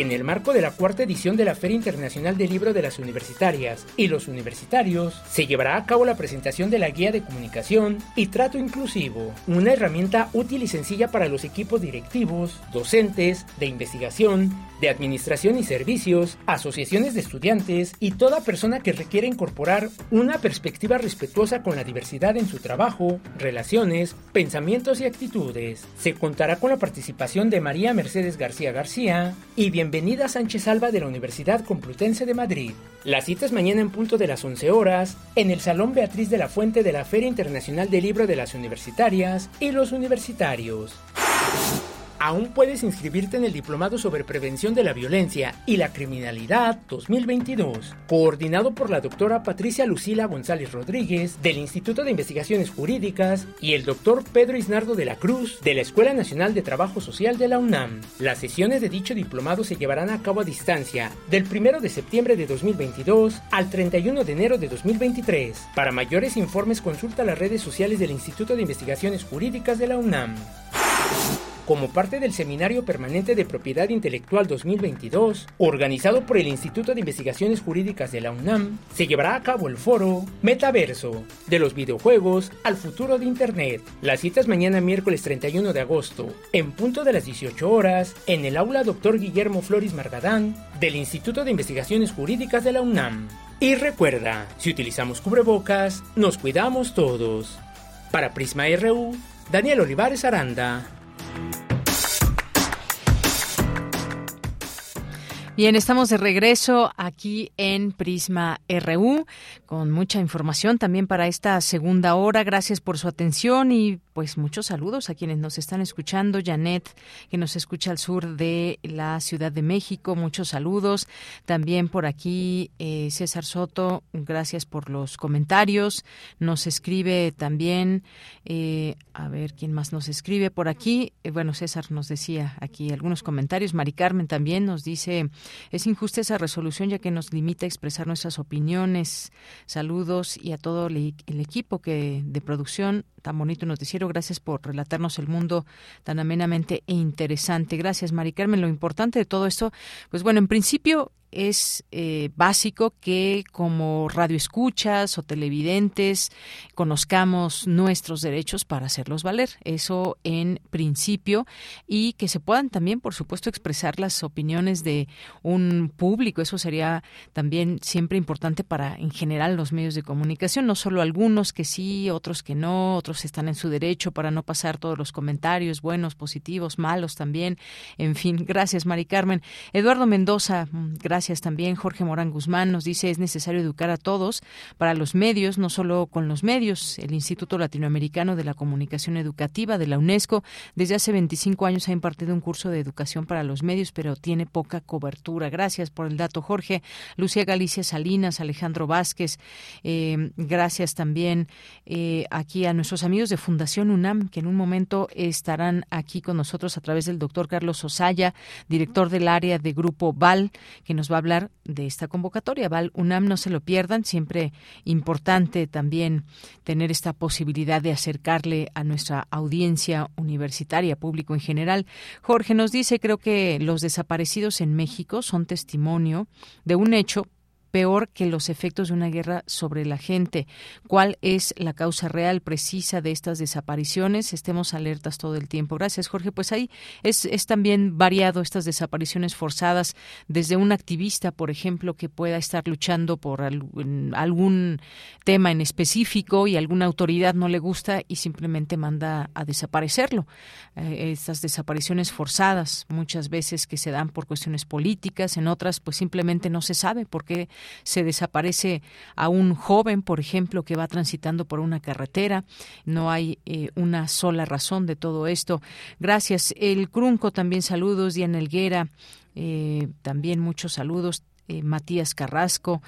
En el marco de la cuarta edición de la Feria Internacional del Libro de las Universitarias y los Universitarios, se llevará a cabo la presentación de la Guía de Comunicación y Trato Inclusivo, una herramienta útil y sencilla para los equipos directivos, docentes, de investigación, de administración y servicios, asociaciones de estudiantes y toda persona que requiera incorporar una perspectiva respetuosa con la diversidad en su trabajo, relaciones, pensamientos y actitudes. Se contará con la participación de María Mercedes García García y bienvenida Sánchez Alba de la Universidad Complutense de Madrid. La cita es mañana en punto de las 11 horas en el Salón Beatriz de la Fuente de la Feria Internacional del Libro de las Universitarias y los Universitarios. Aún puedes inscribirte en el Diplomado sobre Prevención de la Violencia y la Criminalidad 2022, coordinado por la doctora Patricia Lucila González Rodríguez del Instituto de Investigaciones Jurídicas y el doctor Pedro Isnardo de la Cruz de la Escuela Nacional de Trabajo Social de la UNAM. Las sesiones de dicho diplomado se llevarán a cabo a distancia del 1 de septiembre de 2022 al 31 de enero de 2023. Para mayores informes consulta las redes sociales del Instituto de Investigaciones Jurídicas de la UNAM. Como parte del Seminario Permanente de Propiedad Intelectual 2022, organizado por el Instituto de Investigaciones Jurídicas de la UNAM, se llevará a cabo el foro Metaverso, de los videojuegos al futuro de Internet. La cita es mañana miércoles 31 de agosto, en punto de las 18 horas, en el aula Dr. Guillermo Flores Margadán, del Instituto de Investigaciones Jurídicas de la UNAM. Y recuerda, si utilizamos cubrebocas, nos cuidamos todos. Para Prisma RU, Daniel Olivares Aranda. Bien, estamos de regreso aquí en Prisma RU con mucha información también para esta segunda hora. Gracias por su atención y pues muchos saludos a quienes nos están escuchando. Janet, que nos escucha al sur de la Ciudad de México, muchos saludos. También por aquí eh, César Soto, gracias por los comentarios. Nos escribe también, eh, a ver quién más nos escribe por aquí. Eh, bueno, César nos decía aquí algunos comentarios. Mari Carmen también nos dice es injusta esa resolución ya que nos limita a expresar nuestras opiniones. Saludos y a todo el equipo que de producción tan bonito noticiero. Gracias por relatarnos el mundo tan amenamente e interesante. Gracias, Mari Carmen. Lo importante de todo esto, pues bueno, en principio es eh, básico que como radioescuchas o televidentes conozcamos nuestros derechos para hacerlos valer. Eso en principio y que se puedan también, por supuesto, expresar las opiniones de un público. Eso sería también siempre importante para, en general, los medios de comunicación. No solo algunos que sí, otros que no, otros están en su derecho para no pasar todos los comentarios buenos, positivos, malos también. En fin, gracias, Mari Carmen. Eduardo Mendoza, gracias Gracias también. Jorge Morán Guzmán nos dice es necesario educar a todos para los medios, no solo con los medios. El Instituto Latinoamericano de la Comunicación Educativa de la UNESCO desde hace 25 años ha impartido un curso de educación para los medios, pero tiene poca cobertura. Gracias por el dato, Jorge. Lucía Galicia Salinas, Alejandro Vázquez. Eh, gracias también eh, aquí a nuestros amigos de Fundación UNAM, que en un momento estarán aquí con nosotros a través del doctor Carlos Osaya, director del área de Grupo VAL, que nos va a hablar de esta convocatoria. Val UNAM, no se lo pierdan, siempre importante también tener esta posibilidad de acercarle a nuestra audiencia universitaria, público en general. Jorge nos dice, creo que los desaparecidos en México son testimonio de un hecho peor que los efectos de una guerra sobre la gente. ¿Cuál es la causa real, precisa de estas desapariciones? Estemos alertas todo el tiempo. Gracias, Jorge. Pues ahí es, es también variado estas desapariciones forzadas, desde un activista, por ejemplo, que pueda estar luchando por algún tema en específico y alguna autoridad no le gusta y simplemente manda a desaparecerlo. Eh, estas desapariciones forzadas, muchas veces que se dan por cuestiones políticas, en otras pues simplemente no se sabe por qué se desaparece a un joven, por ejemplo, que va transitando por una carretera. No hay eh, una sola razón de todo esto. Gracias. El Crunco también saludos. Diana Elguera, eh, también muchos saludos. Eh, Matías Carrasco.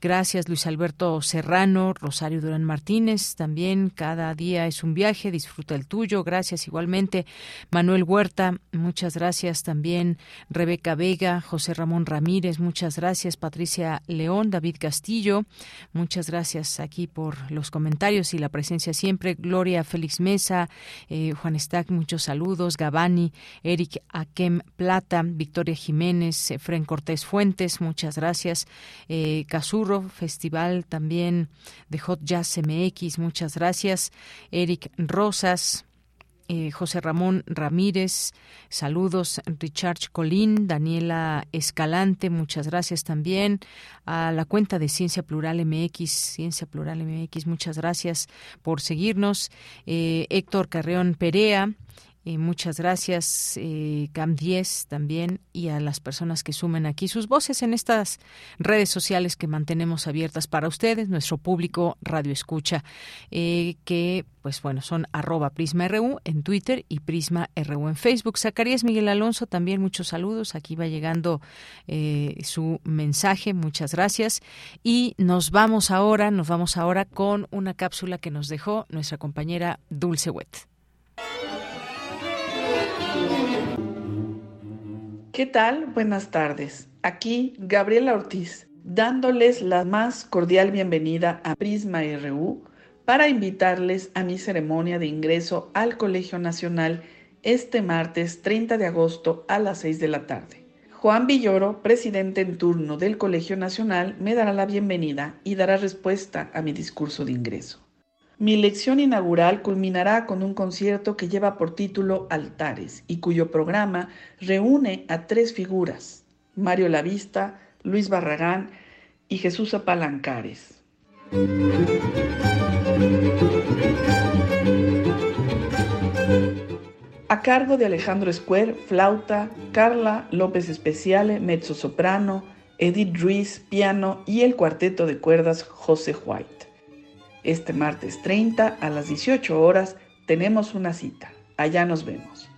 Gracias Luis Alberto Serrano, Rosario Durán Martínez, también cada día es un viaje, disfruta el tuyo, gracias igualmente Manuel Huerta, muchas gracias. También Rebeca Vega, José Ramón Ramírez, muchas gracias. Patricia León, David Castillo, muchas gracias aquí por los comentarios y la presencia siempre, Gloria Félix Mesa, eh, Juan Stack, muchos saludos, Gabani, Eric Akem Plata, Victoria Jiménez, Efren Cortés Fuentes, muchas gracias, eh, Festival también de Hot Jazz MX, muchas gracias, Eric Rosas, eh, José Ramón Ramírez, saludos, Richard Colín, Daniela Escalante, muchas gracias también, a la cuenta de Ciencia Plural MX, Ciencia Plural MX, muchas gracias por seguirnos, eh, Héctor Carreón Perea, eh, muchas gracias, eh, Cam 10 también, y a las personas que sumen aquí sus voces en estas redes sociales que mantenemos abiertas para ustedes, nuestro público Radio Escucha, eh, que pues bueno, son arroba Prisma RU en Twitter y Prisma RU en Facebook. Zacarías Miguel Alonso, también muchos saludos. Aquí va llegando eh, su mensaje, muchas gracias. Y nos vamos ahora, nos vamos ahora con una cápsula que nos dejó nuestra compañera Dulce Wet. ¿Qué tal? Buenas tardes. Aquí Gabriela Ortiz, dándoles la más cordial bienvenida a Prisma RU para invitarles a mi ceremonia de ingreso al Colegio Nacional este martes 30 de agosto a las 6 de la tarde. Juan Villoro, presidente en turno del Colegio Nacional, me dará la bienvenida y dará respuesta a mi discurso de ingreso. Mi lección inaugural culminará con un concierto que lleva por título Altares y cuyo programa reúne a tres figuras, Mario Lavista, Luis Barragán y Jesús Apalancares. A cargo de Alejandro Escuer, flauta, Carla López Especiale, mezzo soprano, Edith Ruiz, piano y el cuarteto de cuerdas José White. Este martes 30 a las 18 horas tenemos una cita. Allá nos vemos.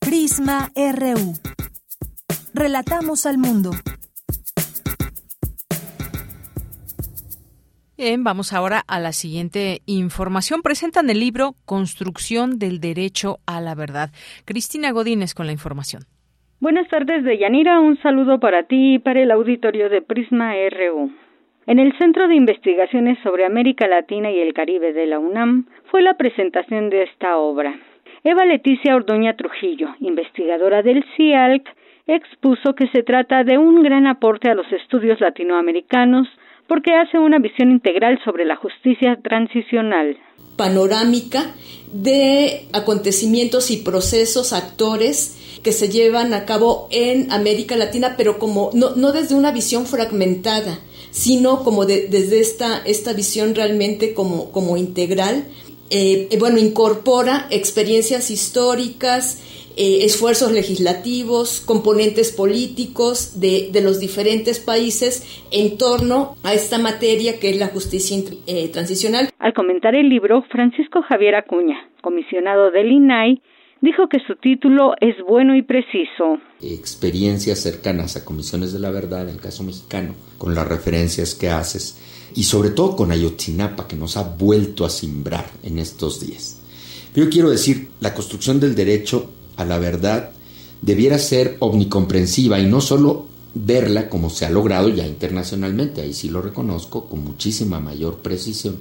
Prisma RU. Relatamos al mundo. Bien, vamos ahora a la siguiente información. Presentan el libro Construcción del Derecho a la Verdad. Cristina Godínez con la información. Buenas tardes, Deyanira. Un saludo para ti y para el auditorio de Prisma RU. En el Centro de Investigaciones sobre América Latina y el Caribe de la UNAM fue la presentación de esta obra. Eva Leticia Ordoña Trujillo, investigadora del CIALC, expuso que se trata de un gran aporte a los estudios latinoamericanos porque hace una visión integral sobre la justicia transicional. Panorámica de acontecimientos y procesos, actores que se llevan a cabo en América Latina, pero como no, desde una visión fragmentada, sino como desde esta, esta visión realmente como, como integral. Eh, bueno, incorpora experiencias históricas, eh, esfuerzos legislativos, componentes políticos de, de, los diferentes países en torno a esta materia que es la justicia eh, transicional. Al comentar el libro, Francisco Javier Acuña, comisionado del INAI, dijo que su título es bueno y preciso. Experiencias cercanas a comisiones de la verdad, en el caso mexicano, con las referencias que haces, y sobre todo con Ayotzinapa, que nos ha vuelto a simbrar en estos días. Yo quiero decir, la construcción del derecho a la verdad debiera ser omnicomprensiva y no solo verla como se ha logrado ya internacionalmente, ahí sí lo reconozco con muchísima mayor precisión,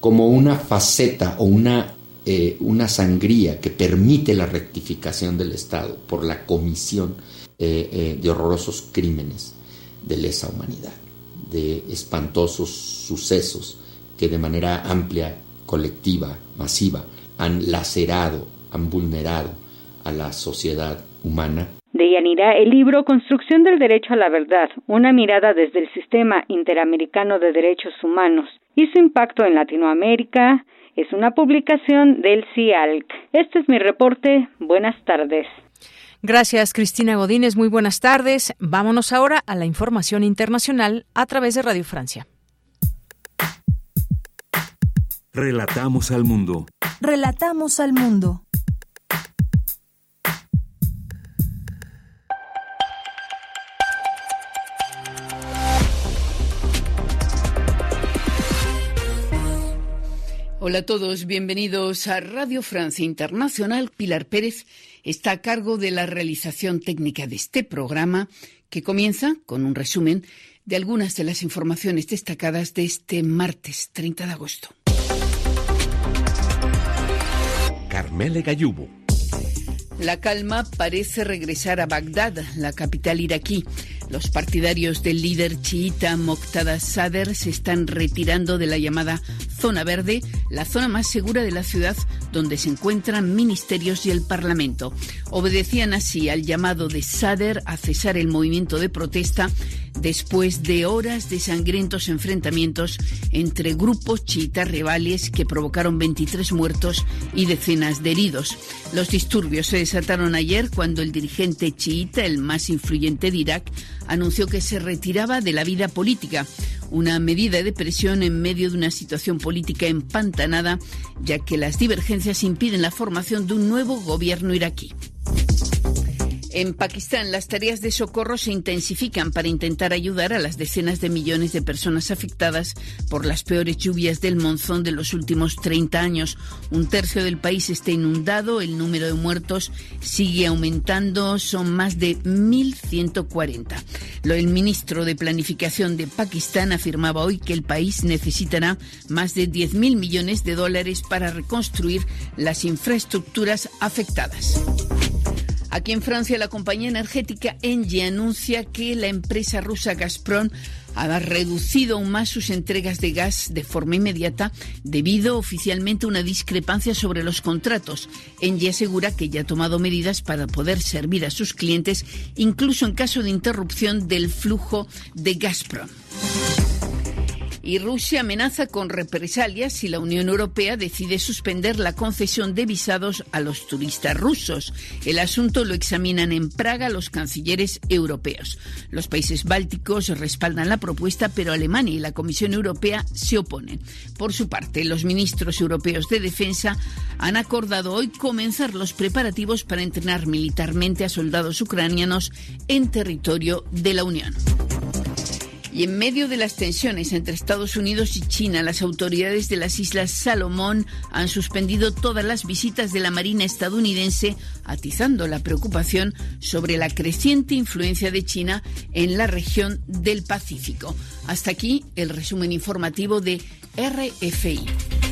como una faceta o una, eh, una sangría que permite la rectificación del Estado por la comisión eh, eh, de horrorosos crímenes de lesa humanidad, de espantosos sucesos que de manera amplia, colectiva, masiva, han lacerado, han vulnerado a la sociedad humana. De Yanira, el libro Construcción del Derecho a la Verdad, una mirada desde el Sistema Interamericano de Derechos Humanos y su impacto en Latinoamérica, es una publicación del CIALC. Este es mi reporte. Buenas tardes. Gracias, Cristina Godínez. Muy buenas tardes. Vámonos ahora a la información internacional a través de Radio Francia. Relatamos al mundo. Relatamos al mundo. Hola a todos, bienvenidos a Radio Francia Internacional. Pilar Pérez está a cargo de la realización técnica de este programa que comienza con un resumen de algunas de las informaciones destacadas de este martes 30 de agosto. Carmele Gayubo. La calma parece regresar a Bagdad, la capital iraquí. Los partidarios del líder chiita Moqtada Sadr se están retirando de la llamada zona verde, la zona más segura de la ciudad donde se encuentran ministerios y el Parlamento. Obedecían así al llamado de Sadr a cesar el movimiento de protesta después de horas de sangrientos enfrentamientos entre grupos chiitas rivales que provocaron 23 muertos y decenas de heridos. Los disturbios se desataron ayer cuando el dirigente chiita, el más influyente de Irak, anunció que se retiraba de la vida política, una medida de presión en medio de una situación política empantanada, ya que las divergencias impiden la formación de un nuevo gobierno iraquí. En Pakistán, las tareas de socorro se intensifican para intentar ayudar a las decenas de millones de personas afectadas por las peores lluvias del monzón de los últimos 30 años. Un tercio del país está inundado, el número de muertos sigue aumentando, son más de 1.140. El ministro de Planificación de Pakistán afirmaba hoy que el país necesitará más de 10.000 millones de dólares para reconstruir las infraestructuras afectadas. Aquí en Francia, la compañía energética Engie anuncia que la empresa rusa Gazprom ha reducido aún más sus entregas de gas de forma inmediata debido oficialmente a una discrepancia sobre los contratos. Engie asegura que ya ha tomado medidas para poder servir a sus clientes incluso en caso de interrupción del flujo de Gazprom y Rusia amenaza con represalias si la Unión Europea decide suspender la concesión de visados a los turistas rusos. El asunto lo examinan en Praga los cancilleres europeos. Los países bálticos respaldan la propuesta, pero Alemania y la Comisión Europea se oponen. Por su parte, los ministros europeos de defensa han acordado hoy comenzar los preparativos para entrenar militarmente a soldados ucranianos en territorio de la Unión. Y en medio de las tensiones entre Estados Unidos y China, las autoridades de las Islas Salomón han suspendido todas las visitas de la Marina estadounidense, atizando la preocupación sobre la creciente influencia de China en la región del Pacífico. Hasta aquí el resumen informativo de RFI.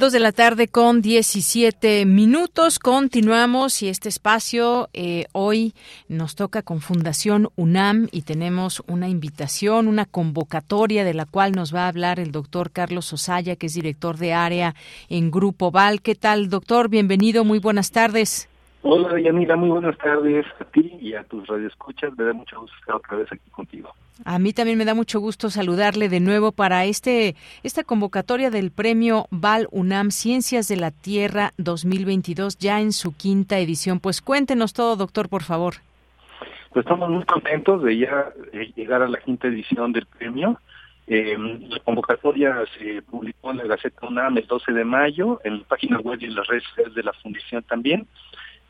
Dos de la tarde con 17 minutos. Continuamos y este espacio eh, hoy nos toca con Fundación UNAM y tenemos una invitación, una convocatoria de la cual nos va a hablar el doctor Carlos Osaya, que es director de área en Grupo Val. ¿Qué tal, doctor? Bienvenido, muy buenas tardes. Hola, Yanira, muy buenas tardes a ti y a tus radioescuchas. Me da mucho gusto estar otra vez aquí contigo. A mí también me da mucho gusto saludarle de nuevo para este esta convocatoria del Premio Val UNAM Ciencias de la Tierra 2022 ya en su quinta edición. Pues cuéntenos todo, doctor, por favor. Pues estamos muy contentos de ya eh, llegar a la quinta edición del premio. Eh, la convocatoria se publicó en la Gaceta UNAM el 12 de mayo, en la página web y en las redes de la Fundación también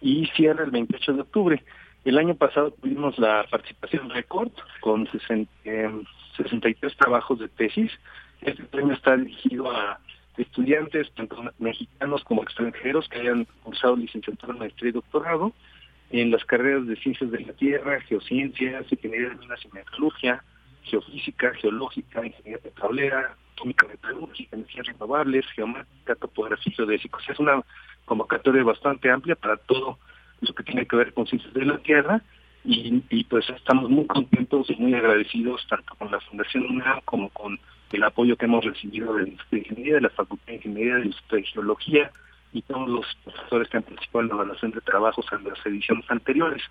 y cierra el 28 de octubre. El año pasado tuvimos la participación récord con 63 trabajos de tesis. Este premio está dirigido a estudiantes, tanto mexicanos como extranjeros, que hayan cursado licenciatura, maestría y doctorado en las carreras de ciencias de la tierra, geociencias, ingeniería de minas y metalurgia, geofísica, geológica, ingeniería petrolera, química metalúrgica, energías renovables, geomática, topografía geodésica. O es una convocatoria bastante amplia para todo lo que tiene que ver con ciencias de la tierra y, pues estamos muy contentos y muy agradecidos tanto con la Fundación UNAM como con el apoyo que hemos recibido del Instituto de Ingeniería, de la Facultad de Ingeniería, del Instituto de Geología y todos los profesores que han participado en la evaluación de trabajos en las ediciones anteriores.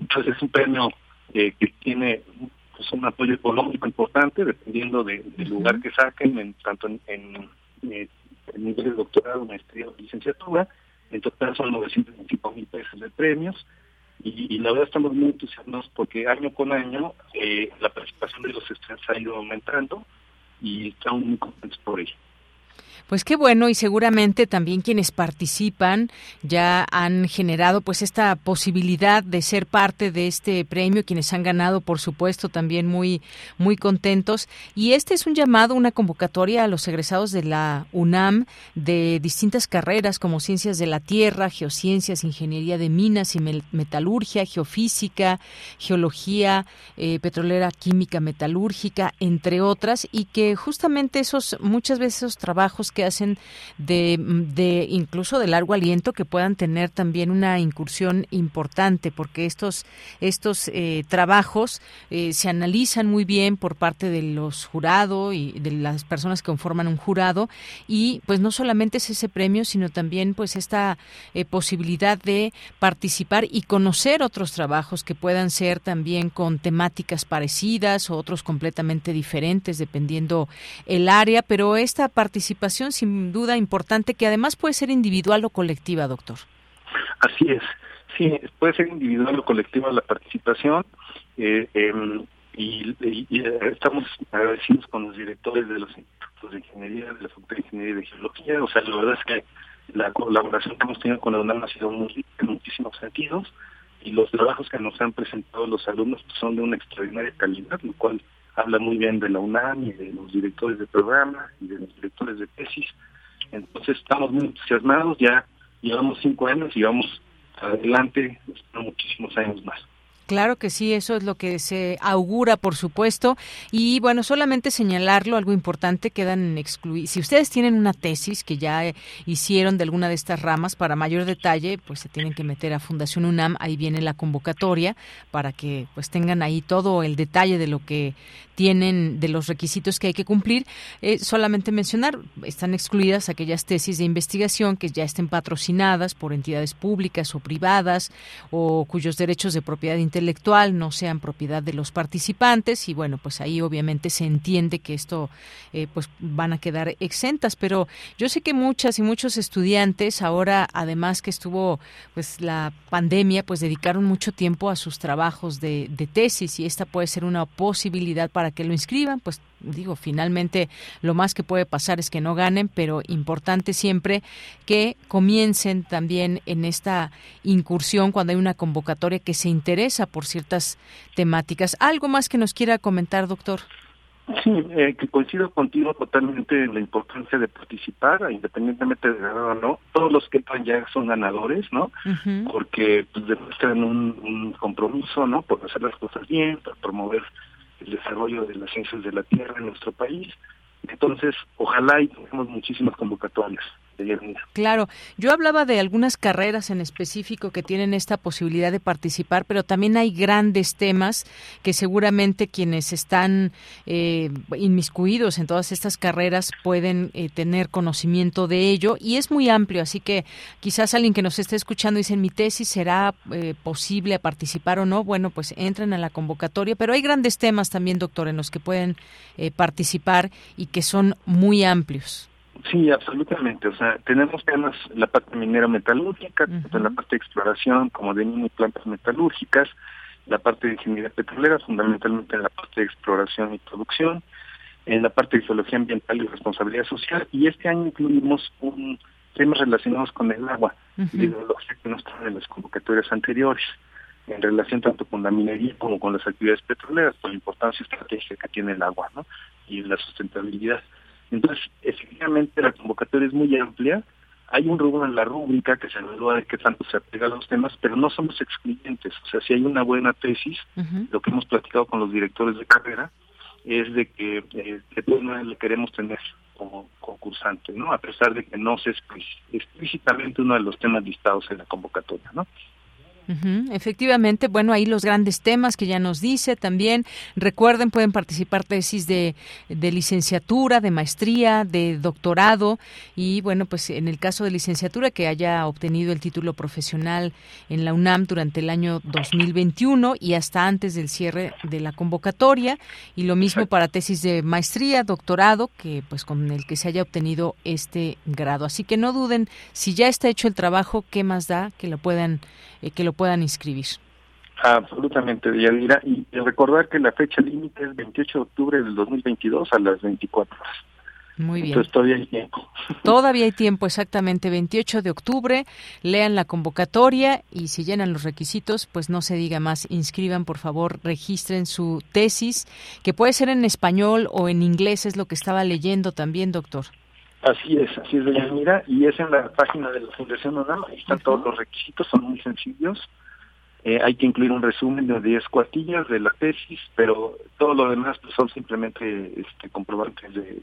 Entonces es un premio eh, que tiene pues, un apoyo económico importante, dependiendo del lugar que saquen, en, tanto en, en, eh, nivel de doctorado, maestría o licenciatura. En total son 925 mil pesos de premios. Y, la verdad estamos muy entusiasmados porque año con año eh, la participación de los estudiantes ha ido aumentando y estamos muy contentos por ello. Pues qué bueno y seguramente también quienes participan ya han generado pues esta posibilidad de ser parte de este premio, quienes han ganado por supuesto también muy muy contentos. Y este es un llamado, una convocatoria a los egresados de la UNAM de distintas carreras como ciencias de la tierra, geociencias, ingeniería de minas y metalurgia, geofísica, geología, eh, petrolera, química, metalúrgica, entre otras y que justamente esos muchas veces esos trabajos que hacen de, de incluso de largo aliento que puedan tener también una incursión importante porque estos estos eh, trabajos eh, se analizan muy bien por parte de los jurados y de las personas que conforman un jurado y pues no solamente es ese premio sino también pues esta eh, posibilidad de participar y conocer otros trabajos que puedan ser también con temáticas parecidas o otros completamente diferentes dependiendo el área pero esta participación sin duda importante que además puede ser individual o colectiva, doctor. Así es, sí, puede ser individual o colectiva la participación. Eh, em, y, eh, estamos agradecidos con los directores de los institutos de ingeniería, de la Facultad de Ingeniería y de Geología, o sea, la verdad es que la colaboración que hemos tenido con la UNAM ha sido muy en muchísimos sentidos. Y los trabajos que nos han presentado los alumnos pues, son de una extraordinaria calidad, lo cual habla muy bien de la UNAM y de los directores de programa y de los directores de tesis. Entonces estamos muy entusiasmados, ya llevamos cinco años y vamos adelante muchísimos años más. Claro que sí, eso es lo que se augura, por supuesto. Y bueno, solamente señalarlo, algo importante, quedan excluidos. Si ustedes tienen una tesis que ya hicieron de alguna de estas ramas, para mayor detalle, pues se tienen que meter a Fundación UNAM, ahí viene la convocatoria, para que pues tengan ahí todo el detalle de lo que tienen, de los requisitos que hay que cumplir. Eh, solamente mencionar, están excluidas aquellas tesis de investigación que ya estén patrocinadas por entidades públicas o privadas, o cuyos derechos de propiedad intelectual no sean propiedad de los participantes y bueno pues ahí obviamente se entiende que esto eh, pues van a quedar exentas. Pero yo sé que muchas y muchos estudiantes ahora además que estuvo pues la pandemia pues dedicaron mucho tiempo a sus trabajos de, de tesis y esta puede ser una posibilidad para que lo inscriban pues digo, finalmente lo más que puede pasar es que no ganen, pero importante siempre que comiencen también en esta incursión cuando hay una convocatoria que se interesa por ciertas temáticas. ¿Algo más que nos quiera comentar, doctor? Sí, eh, que coincido contigo totalmente en la importancia de participar, independientemente de ganar o no. Todos los que entran ya son ganadores, ¿no? Porque pues, demuestran un, un compromiso, ¿no? Por hacer las cosas bien, por promover el desarrollo de las ciencias de la Tierra en nuestro país. Entonces, ojalá y tengamos muchísimas convocatorias. Claro, yo hablaba de algunas carreras en específico que tienen esta posibilidad de participar, pero también hay grandes temas que seguramente quienes están eh, inmiscuidos en todas estas carreras pueden eh, tener conocimiento de ello y es muy amplio, así que quizás alguien que nos esté escuchando dice, mi tesis será eh, posible participar o no, bueno, pues entren a la convocatoria, pero hay grandes temas también, doctor, en los que pueden participar y que son muy amplios. Sí, absolutamente. O sea, tenemos temas la parte minera metalúrgica, la parte de exploración como de mini plantas metalúrgicas, la parte de ingeniería petrolera, fundamentalmente en la parte de exploración y producción, en la parte de geología ambiental y responsabilidad social, y este año incluimos un temas relacionados con el agua, uh que no están en las convocatorias anteriores, en relación tanto con la minería como con las actividades petroleras, por la importancia estratégica que tiene el agua, ¿no? Y la sustentabilidad. Entonces, efectivamente, la convocatoria es muy amplia. Hay un rubro en la rúbrica que se evalúa de qué tanto se apega a los temas, pero no somos excluyentes. O sea, si hay una buena tesis, lo que hemos platicado con los directores de carrera es de que, eh, que todos le queremos tener como concursante, ¿no? A pesar de que no sea explícitamente uno de los temas listados en la convocatoria, ¿no? Efectivamente, bueno, ahí los grandes temas que ya nos dice también. Recuerden, pueden participar tesis de, de, licenciatura, de maestría, de doctorado y, bueno, pues en el caso de licenciatura, que haya obtenido el título profesional en la UNAM durante el año 2021 y hasta antes del cierre de la convocatoria. Y lo mismo para tesis de maestría, doctorado, que pues con el que se haya obtenido este grado. Así que no duden, si ya está hecho el trabajo, ¿qué más da que lo puedan eh, que lo puedan inscribir. Absolutamente, Yadira. Y recordar que la fecha límite es 28 de octubre del 2022 a las 24 horas. Muy bien. Entonces todavía hay tiempo. Todavía hay tiempo, exactamente, 28 de octubre. Lean la convocatoria y si llenan los requisitos, pues no se diga más. Inscriban, por favor, registren su tesis, que puede ser en español o en inglés, es lo que estaba leyendo también, doctor. Así es, así es, doña Mira, y es en la página de la Fundación UNAM, ahí están todos los requisitos, son muy sencillos. Eh, hay que incluir un resumen de 10 cuartillas de la tesis, pero todo lo demás pues, son simplemente este, comprobantes de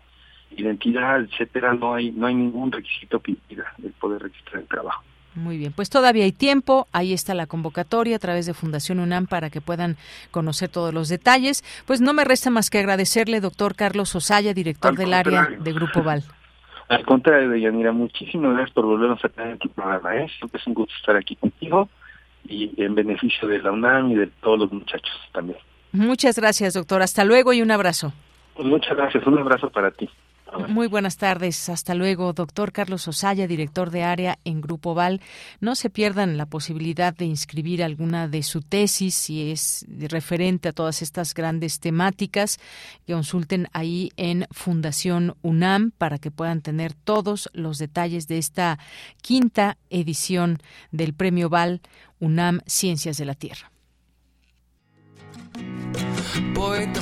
identidad, etcétera. No hay no hay ningún requisito que impida el poder registrar el trabajo. Muy bien, pues todavía hay tiempo. Ahí está la convocatoria a través de Fundación UNAM para que puedan conocer todos los detalles. Pues no me resta más que agradecerle, doctor Carlos Osaya, director del área de Grupo Val. Al contrario, Deyanira, muchísimas gracias por volvernos a tener en tu programa. ¿eh? Siempre es un gusto estar aquí contigo y en beneficio de la UNAM y de todos los muchachos también. Muchas gracias, doctor. Hasta luego y un abrazo. Pues muchas gracias. Un abrazo para ti. Muy buenas tardes. Hasta luego, doctor Carlos Osaya, director de área en Grupo Val. No se pierdan la posibilidad de inscribir alguna de su tesis, si es referente a todas estas grandes temáticas. Consulten ahí en Fundación UNAM para que puedan tener todos los detalles de esta quinta edición del Premio Val UNAM Ciencias de la Tierra. Poeta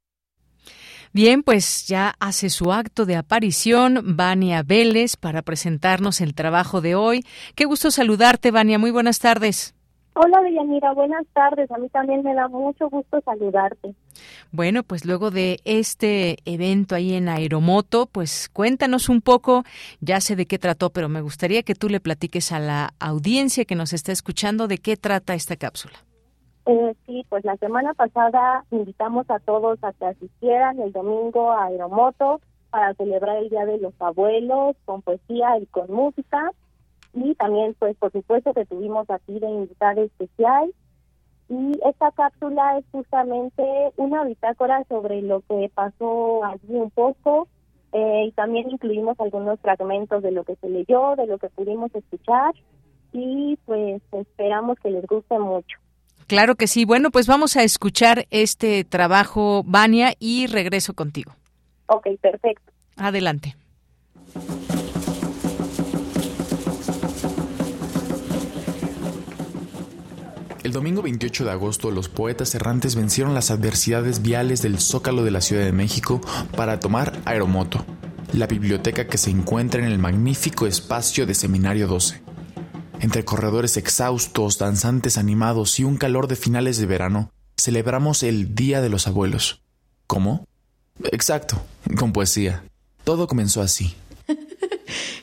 Bien, pues ya hace su acto de aparición Vania Vélez para presentarnos el trabajo de hoy. Qué gusto saludarte, Vania. Muy buenas tardes. Hola, Villamira. Buenas tardes. A mí también me da mucho gusto saludarte. Bueno, pues luego de este evento ahí en Aeromoto, pues cuéntanos un poco, ya sé de qué trató, pero me gustaría que tú le platiques a la audiencia que nos está escuchando de qué trata esta cápsula. Eh, sí, pues la semana pasada invitamos a todos a que asistieran el domingo a Aeromoto para celebrar el Día de los Abuelos con poesía y con música. Y también, pues, por supuesto que tuvimos aquí de invitada especial. Y esta cápsula es justamente una bitácora sobre lo que pasó allí un poco. Eh, y también incluimos algunos fragmentos de lo que se leyó, de lo que pudimos escuchar. Y pues esperamos que les guste mucho. Claro que sí. Bueno, pues vamos a escuchar este trabajo, Vania, y regreso contigo. Ok, perfecto. Adelante. El domingo 28 de agosto los poetas errantes vencieron las adversidades viales del zócalo de la Ciudad de México para tomar Aeromoto, la biblioteca que se encuentra en el magnífico espacio de Seminario 12. Entre corredores exhaustos, danzantes animados y un calor de finales de verano, celebramos el Día de los Abuelos. ¿Cómo? Exacto, con poesía. Todo comenzó así.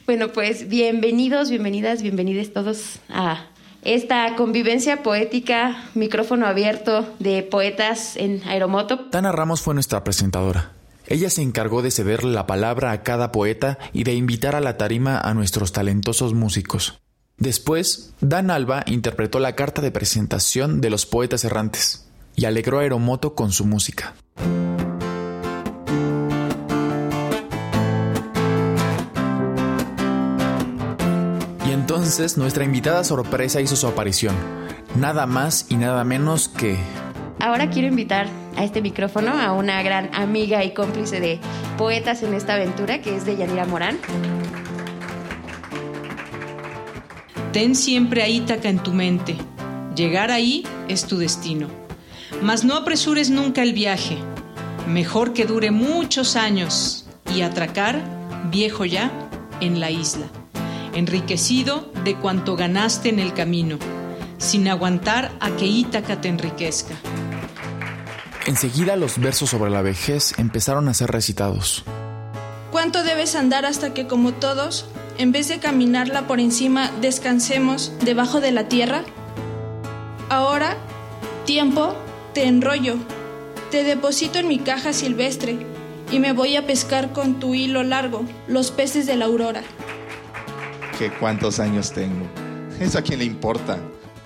bueno, pues bienvenidos, bienvenidas, bienvenidos todos a esta convivencia poética, micrófono abierto de poetas en Aeromoto. Tana Ramos fue nuestra presentadora. Ella se encargó de cederle la palabra a cada poeta y de invitar a la tarima a nuestros talentosos músicos. Después, Dan Alba interpretó la carta de presentación de los poetas errantes y alegró a Aeromoto con su música. Y entonces nuestra invitada sorpresa hizo su aparición, nada más y nada menos que... Ahora quiero invitar a este micrófono a una gran amiga y cómplice de poetas en esta aventura, que es de Yanira Morán. Ten siempre a Ítaca en tu mente. Llegar ahí es tu destino. mas no apresures nunca el viaje. Mejor que dure muchos años y atracar, viejo ya, en la isla, enriquecido de cuanto ganaste en el camino, sin aguantar a que Ítaca te enriquezca. Enseguida los versos sobre la vejez empezaron a ser recitados. ¿Cuánto debes andar hasta que, como todos, en vez de caminarla por encima, descansemos debajo de la tierra? Ahora, tiempo, te enrollo, te deposito en mi caja silvestre y me voy a pescar con tu hilo largo los peces de la aurora. ¿Qué cuántos años tengo? ¿Eso a quién le importa?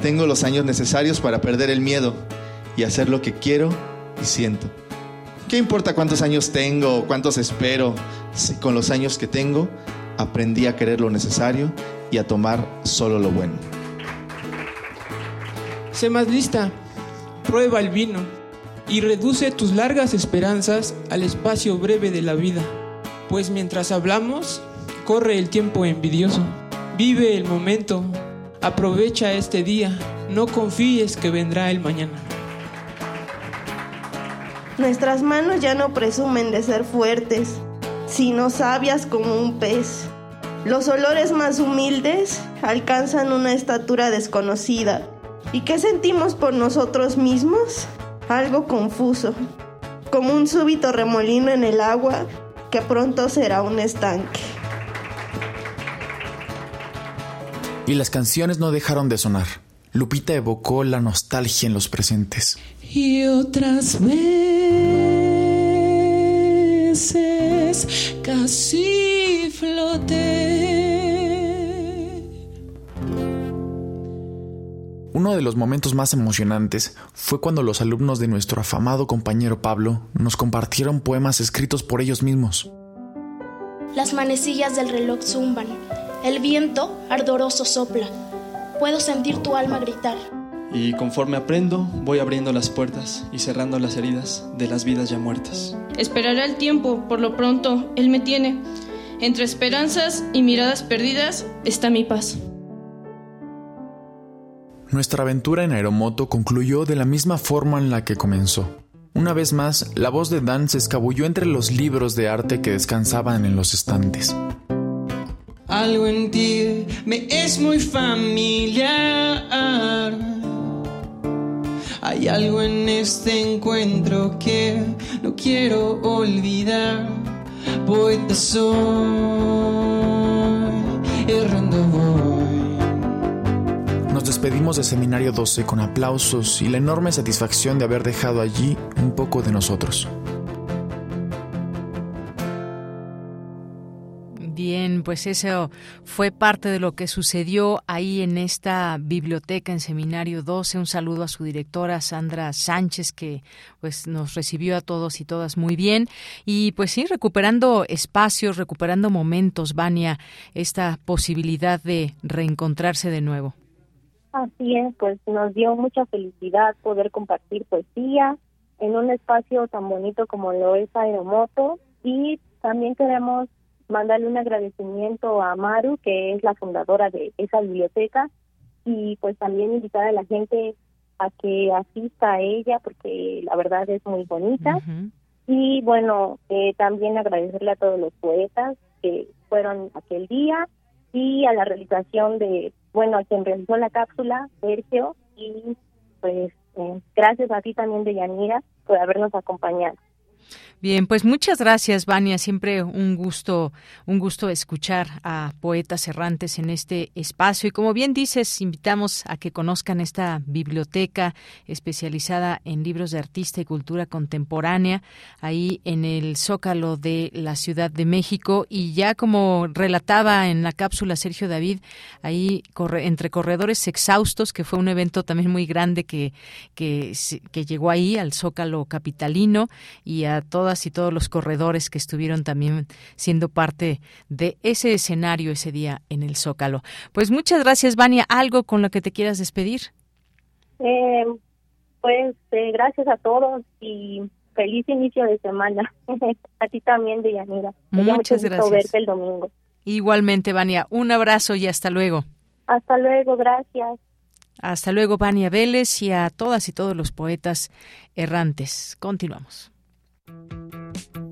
Tengo los años necesarios para perder el miedo y hacer lo que quiero y siento. ¿Qué importa cuántos años tengo cuántos espero? Si con los años que tengo aprendí a querer lo necesario y a tomar solo lo bueno. Sé más lista, prueba el vino y reduce tus largas esperanzas al espacio breve de la vida, pues mientras hablamos, corre el tiempo envidioso. Vive el momento, aprovecha este día, no confíes que vendrá el mañana. Nuestras manos ya no presumen de ser fuertes, sino sabias como un pez. Los olores más humildes alcanzan una estatura desconocida. ¿Y qué sentimos por nosotros mismos? Algo confuso, como un súbito remolino en el agua que pronto será un estanque. Y las canciones no dejaron de sonar. Lupita evocó la nostalgia en los presentes. Y otras veces casi floté. Uno de los momentos más emocionantes fue cuando los alumnos de nuestro afamado compañero Pablo nos compartieron poemas escritos por ellos mismos. Las manecillas del reloj zumban, el viento ardoroso sopla, puedo sentir tu alma gritar. Y conforme aprendo, voy abriendo las puertas y cerrando las heridas de las vidas ya muertas. Esperaré el tiempo, por lo pronto, él me tiene. Entre esperanzas y miradas perdidas está mi paz. Nuestra aventura en Aeromoto concluyó de la misma forma en la que comenzó. Una vez más, la voz de Dan se escabulló entre los libros de arte que descansaban en los estantes. Algo en ti me es muy familiar. Hay algo en este encuentro que no quiero olvidar. Poeta soy, errando voy. Nos despedimos de Seminario 12 con aplausos y la enorme satisfacción de haber dejado allí un poco de nosotros. Pues eso fue parte de lo que sucedió ahí en esta biblioteca en Seminario 12. Un saludo a su directora Sandra Sánchez que pues nos recibió a todos y todas muy bien y pues sí, recuperando espacios, recuperando momentos, Vania, esta posibilidad de reencontrarse de nuevo. Así es, pues nos dio mucha felicidad poder compartir poesía en un espacio tan bonito como lo es Aeromoto y también queremos mandarle un agradecimiento a Maru, que es la fundadora de esa biblioteca, y pues también invitar a la gente a que asista a ella porque la verdad es muy bonita. Y bueno, eh, también agradecerle a todos los poetas que fueron aquel día y a la realización de, bueno, a quien realizó la cápsula, Sergio, y pues eh, gracias a ti también, Deyanira, por habernos acompañado. Bien, pues muchas gracias, Vania. Siempre un gusto, un gusto escuchar a poetas errantes en este espacio. Y como bien dices, invitamos a que conozcan esta biblioteca especializada en libros de artista y cultura contemporánea, ahí en el Zócalo de la Ciudad de México. Y ya como relataba en la cápsula Sergio David, ahí corre, entre corredores exhaustos, que fue un evento también muy grande que, que, que llegó ahí al Zócalo capitalino y a todas y todos los corredores que estuvieron también siendo parte de ese escenario ese día en el Zócalo. Pues muchas gracias, Vania. ¿Algo con lo que te quieras despedir? Eh, pues eh, gracias a todos y feliz inicio de semana. a ti también, Deyanira. Muchas gracias. verte el domingo. Igualmente, Vania. Un abrazo y hasta luego. Hasta luego, gracias. Hasta luego, Vania Vélez, y a todas y todos los poetas errantes. Continuamos.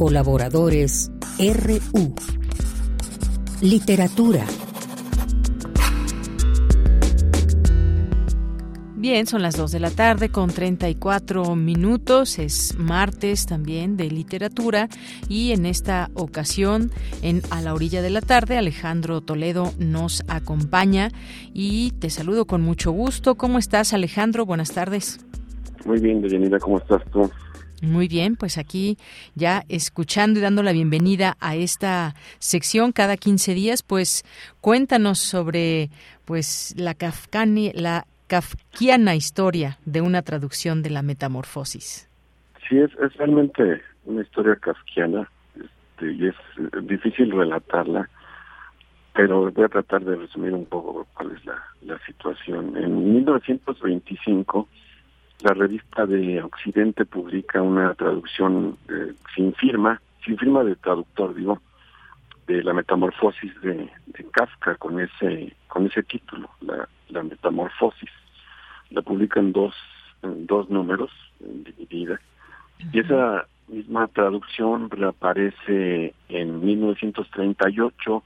Colaboradores RU. Literatura. Bien, son las 2 de la tarde con 34 minutos. Es martes también de literatura y en esta ocasión, en A la orilla de la tarde, Alejandro Toledo nos acompaña y te saludo con mucho gusto. ¿Cómo estás, Alejandro? Buenas tardes. Muy bien, Deyanira, ¿cómo estás tú? Muy bien, pues aquí ya escuchando y dando la bienvenida a esta sección cada 15 días, pues cuéntanos sobre pues la Kafkani, la kafkiana historia de una traducción de la metamorfosis. Sí, es, es realmente una historia kafkiana este, y es difícil relatarla, pero voy a tratar de resumir un poco cuál es la, la situación. En 1925 la revista de Occidente publica una traducción eh, sin firma, sin firma de traductor, digo, de la metamorfosis de, de Kafka con ese con ese título, la, la metamorfosis. La publica en dos, en dos números, dividida. Y esa misma traducción reaparece en 1938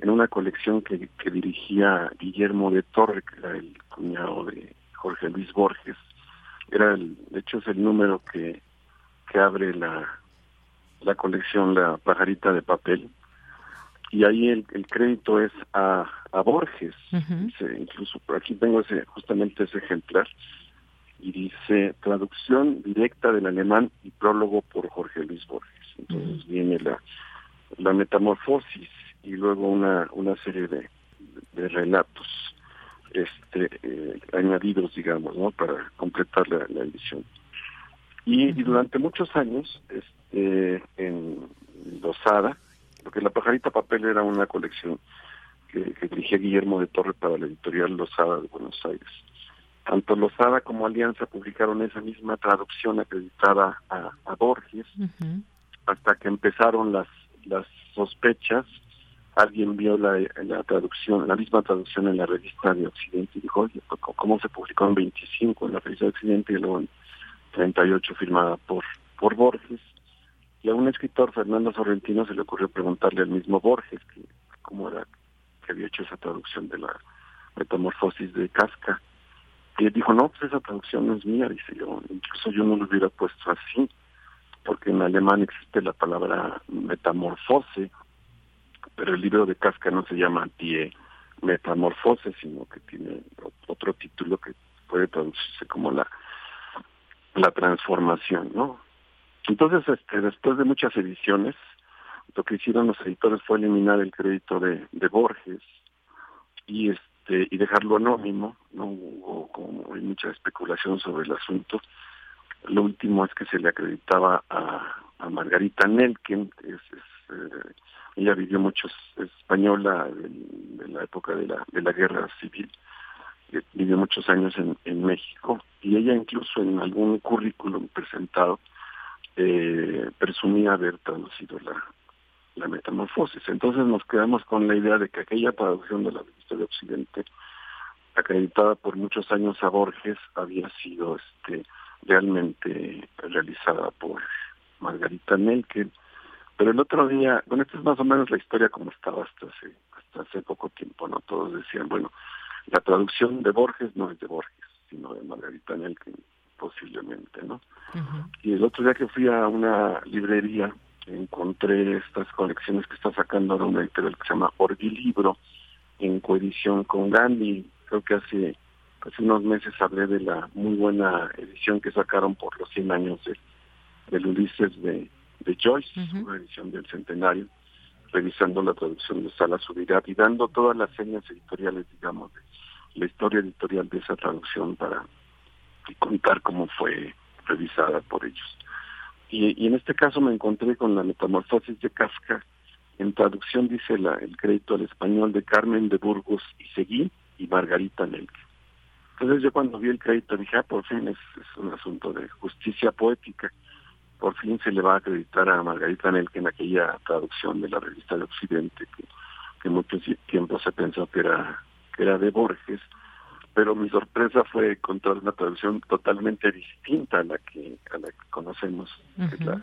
en una colección que, que dirigía Guillermo de Torre, que era el cuñado de Jorge Luis Borges, era el, de hecho es el número que, que abre la, la colección La Pajarita de Papel. Y ahí el, el crédito es a, a Borges. dice, incluso por aquí tengo ese, justamente ese ejemplar. Y dice traducción directa del alemán y prólogo por Jorge Luis Borges. Entonces viene la, la metamorfosis y luego una, una serie de, de relatos este eh, añadidos digamos no para completar la, la edición. Y, y, durante muchos años este en Losada porque la pajarita papel era una colección que, que dirigía Guillermo de Torre para la editorial Losada de Buenos Aires. Tanto Losada como Alianza publicaron esa misma traducción acreditada a, a Borges hasta que empezaron las las sospechas alguien vio la, traducción, la misma traducción en la revista de Occidente y dijo, oye, pues, ¿cómo se publicó en 25 en la revista de Occidente y luego en 38 firmada por, por Borges? Y a un escritor, Fernando Sorrentino, se le ocurrió preguntarle al mismo Borges que cómo era que había hecho esa traducción de la metamorfosis de Casca. Y él dijo, no, pues esa traducción no es mía, dice yo, incluso yo no lo hubiera puesto así, porque en alemán existe la palabra metamorfose, pero el libro de Casca no se llama Die Metamorfose, sino que tiene otro título que puede traducirse como la la transformación, ¿no? Entonces, este, después de muchas ediciones, lo que hicieron los editores fue eliminar el crédito de, de Borges y este y dejarlo anónimo, no hubo como hay mucha especulación sobre el asunto. Lo último es que se le acreditaba a, a Margarita Nelken, que es, es eh, ella vivió mucho, es española de, la época de la, de la guerra civil, eh, vivió muchos años en, en México y ella incluso en algún currículum presentado eh, presumía haber traducido la, la metamorfosis. Entonces nos quedamos con la idea de que aquella traducción de la revista de Occidente, acreditada por muchos años a Borges, había sido este realmente realizada por Margarita Nelken, pero el otro día, bueno, esta es más o menos la historia como estaba hasta hace, hasta hace poco tiempo, ¿no? Todos decían, bueno, la traducción de Borges no es de Borges, sino de Margarita Nelken, posiblemente, ¿no? Uh -huh. Y el otro día que fui a una librería, encontré estas colecciones que está sacando ahora una editorial que se llama Orgilibro, en coedición con Gandhi. Creo que hace, hace unos meses hablé de la muy buena edición que sacaron por los 100 años de, del Ulises de de Joyce, uh -huh. una edición del centenario, revisando la traducción de Sala Subirá y dando todas las señas editoriales, digamos, de, la historia editorial de esa traducción para contar cómo fue revisada por ellos. Y, en este caso me encontré con la metamorfosis de Kafka. En traducción dice la, el crédito al español de Carmen de Burgos y Seguí y Margarita Nelke. Entonces yo cuando vi el crédito dije, ah, por fin es, un asunto de justicia poética. Por fin se le va a acreditar a Margarita Nelke en aquella traducción de la revista de Occidente que, que mucho tiempo se pensó que era, que era de Borges pero mi sorpresa fue encontrar una traducción totalmente distinta a la que a la que conocemos, que es la,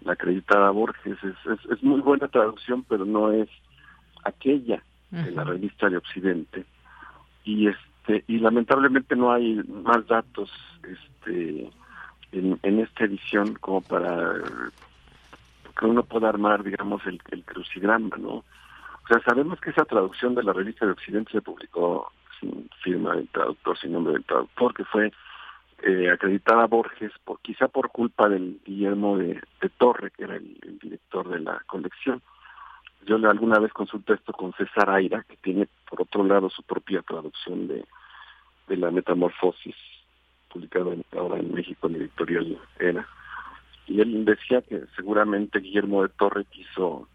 la, acreditada Borges. Es, es, muy buena traducción, pero no es aquella de la revista de Occidente. Y este y lamentablemente no hay más datos este en, esta edición como para que uno pueda armar, digamos, el, crucigrama, ¿no? O sea, sabemos que esa traducción de la revista de Occidente se publicó sin firma del traductor, sin nombre del traductor, que fue eh, acreditada Borges, por, quizá por culpa del Guillermo de, Torre, que era el, director de la colección. Yo alguna vez consulté esto con César Aira, que tiene por otro lado su propia traducción de, de la Metamorfosis, publicada ahora en México en editorial ERA. Y él decía que seguramente Guillermo de Torre quiso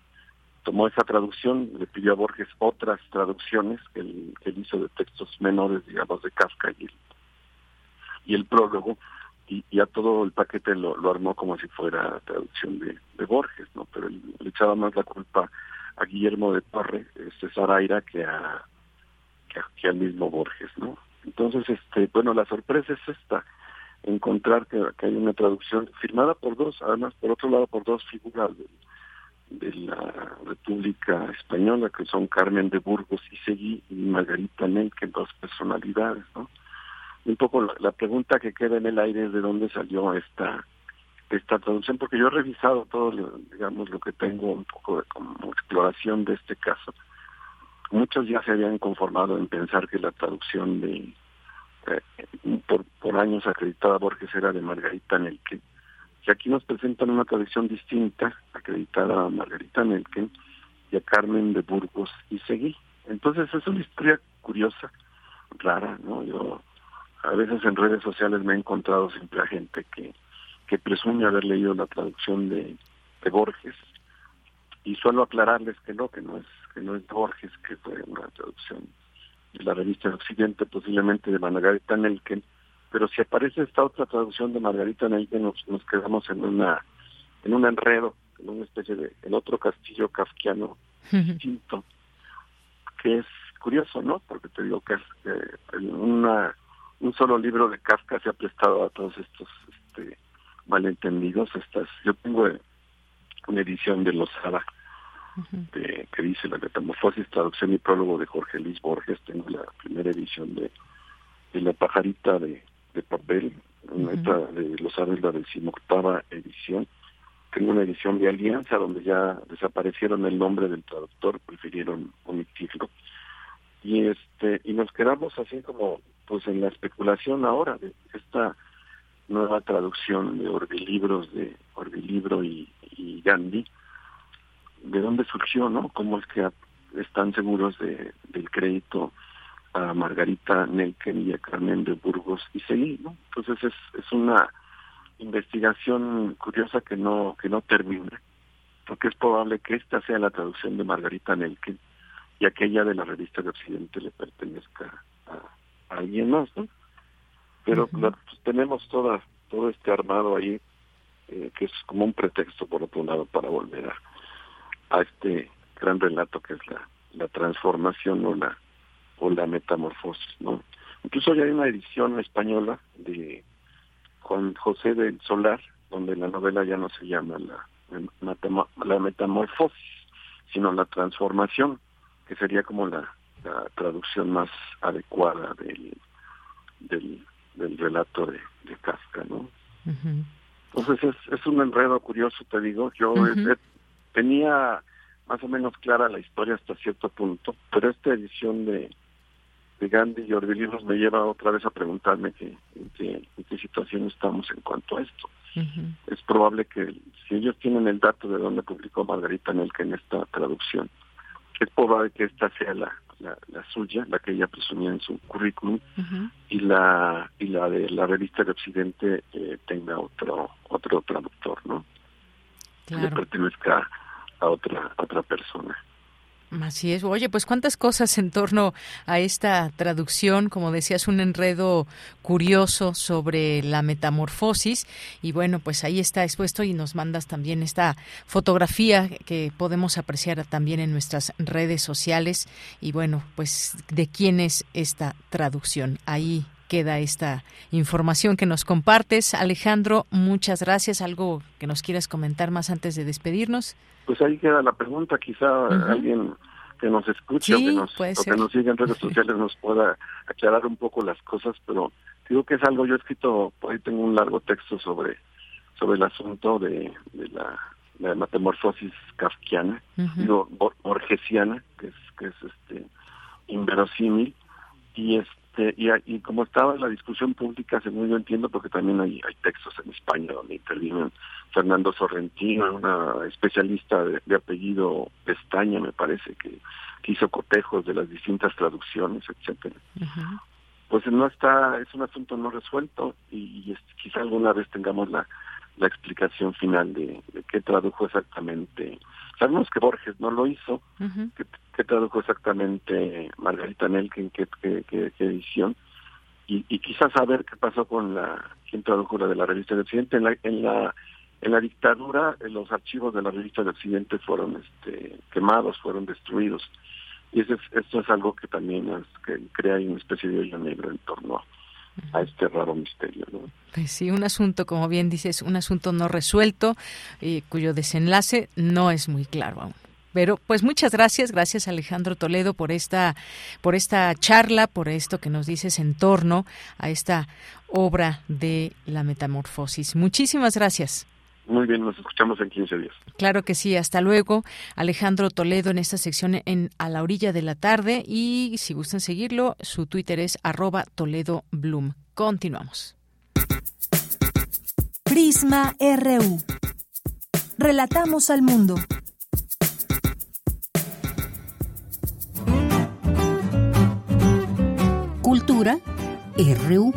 tomó esa traducción, le pidió a Borges otras traducciones que él, hizo de textos menores, digamos, de Kafka y el, y el prólogo, y, a todo el paquete lo, armó como si fuera traducción de, Borges, ¿no? Pero le echaba más la culpa a Guillermo de Torre, César Aira, que a, que, al mismo Borges, ¿no? Entonces, este, bueno, la sorpresa es esta, encontrar que, hay una traducción firmada por dos, además, por otro lado, por dos figuras de la República Española, que son Carmen de Burgos y Seguí y Margarita Nelke, dos personalidades, ¿no? Un poco la, pregunta que queda en el aire es de dónde salió esta esta traducción, porque yo he revisado todo, digamos, lo que tengo un poco de como exploración de este caso. Muchos ya se habían conformado en pensar que la traducción de eh, por, años acreditada Borges era de Margarita Nelke, y aquí nos presentan una tradición distinta, acreditada a Margarita Nelken y a Carmen de Burgos y Seguí. Entonces es una historia curiosa, rara, ¿no? Yo a veces en redes sociales me he encontrado siempre a gente que, que presume haber leído la traducción de, de Borges y suelo aclararles que no, que no es que no es Borges, que fue una traducción de la revista Occidente, posiblemente de Margarita Nelken, pero si aparece esta otra traducción de Margarita Nelke nos, nos quedamos en una en un enredo, en una especie de en otro castillo kafkiano distinto, que es curioso, ¿no? Porque te digo que es una un solo libro de Kafka se ha prestado a todos estos este, malentendidos. Estas, yo tengo una edición de Lozada de, que dice la metamorfosis, traducción y prólogo de Jorge Luis Borges. Tengo la primera edición de, de La pajarita de de papel, de los años la decimoctava edición. Tengo una edición de Alianza donde ya desaparecieron el nombre del traductor, prefirieron omitirlo. Y este y nos quedamos así como pues en la especulación ahora de esta nueva traducción de Orbilibros de Orbilibro y, y Gandhi, de dónde surgió, ¿no? ¿Cómo es que están seguros de, del crédito a Margarita Nelken y a Carmen de Burgos y seguí, ¿no? Entonces es, es una investigación curiosa que no que no termina, porque es probable que esta sea la traducción de Margarita Nelken y aquella de la revista de Occidente le pertenezca a, alguien más, ¿no? Pero pues, tenemos toda todo este armado ahí eh, que es como un pretexto por otro lado para volver a, a este gran relato que es la, la transformación o la o la metamorfosis, ¿no? Incluso ya hay una edición española de Juan José del Solar, donde la novela ya no se llama la, la metamorfosis, sino la transformación, que sería como la, traducción más adecuada del, del, del relato de, de Kafka, ¿no? Entonces es, es un enredo curioso, te digo. Yo tenía más o menos clara la historia hasta cierto punto, pero esta edición de de Gandhi y Orbilibros me lleva otra vez a preguntarme que, en, qué, situación estamos en cuanto a esto. Es probable que si ellos tienen el dato de dónde publicó Margarita Nelke en esta traducción, es probable que esta sea la, la, suya, la que ella presumía en su currículum, y la y la de la revista de Occidente eh, tenga otro otro traductor, ¿no? Que le pertenezca a otra otra persona. Así es. Oye, pues cuántas cosas en torno a esta traducción, como decías, un enredo curioso sobre la metamorfosis. Y bueno, pues ahí está expuesto y nos mandas también esta fotografía que podemos apreciar también en nuestras redes sociales. Y bueno, pues de quién es esta traducción. Ahí queda esta información que nos compartes. Alejandro, muchas gracias. ¿Algo que nos quieras comentar más antes de despedirnos? Pues ahí queda la pregunta, quizá alguien que nos escuche o, que nos, que nos siga en redes sociales nos pueda aclarar un poco las cosas, pero digo que es algo, yo he escrito, ahí tengo un largo texto sobre sobre el asunto de, la, metamorfosis kafkiana, digo, borgesiana, que es, que es este inverosímil, y es este, y, y, como estaba en la discusión pública, según yo entiendo, porque también hay, hay textos en España donde intervienen Fernando Sorrentino, una especialista de, apellido Pestaña, me parece, que, hizo cotejos de las distintas traducciones, etcétera. Pues no está, es un asunto no resuelto y, quizá alguna vez tengamos la, la explicación final de, qué tradujo exactamente. Sabemos que Borges no lo hizo, qué tradujo exactamente Margarita Nelken, qué, qué, edición, y, y, quizás saber qué pasó con la, quién tradujo la de la revista de Occidente. En la, en la, en la dictadura, los archivos de la revista de Occidente fueron este, quemados, fueron destruidos. Y eso esto es algo que también que crea una especie de hoyo negro en torno a este raro misterio. ¿no? Pues sí, un asunto, como bien dices, un asunto no resuelto, y cuyo desenlace no es muy claro aún. Pero pues muchas gracias, gracias Alejandro Toledo por esta por esta charla, por esto que nos dices en torno a esta obra de la metamorfosis. Muchísimas gracias. Muy bien, nos escuchamos en 15 días. Claro que sí, hasta luego. Alejandro Toledo en esta sección en A la orilla de la tarde y si gustan seguirlo, su Twitter es arroba Toledo Bloom. Continuamos. Prisma RU. Relatamos al mundo. Cultura RU.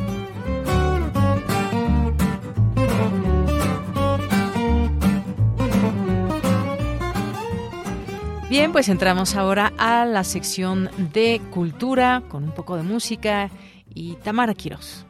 Bien, pues entramos ahora a la sección de cultura con un poco de música y Tamara Quiroz.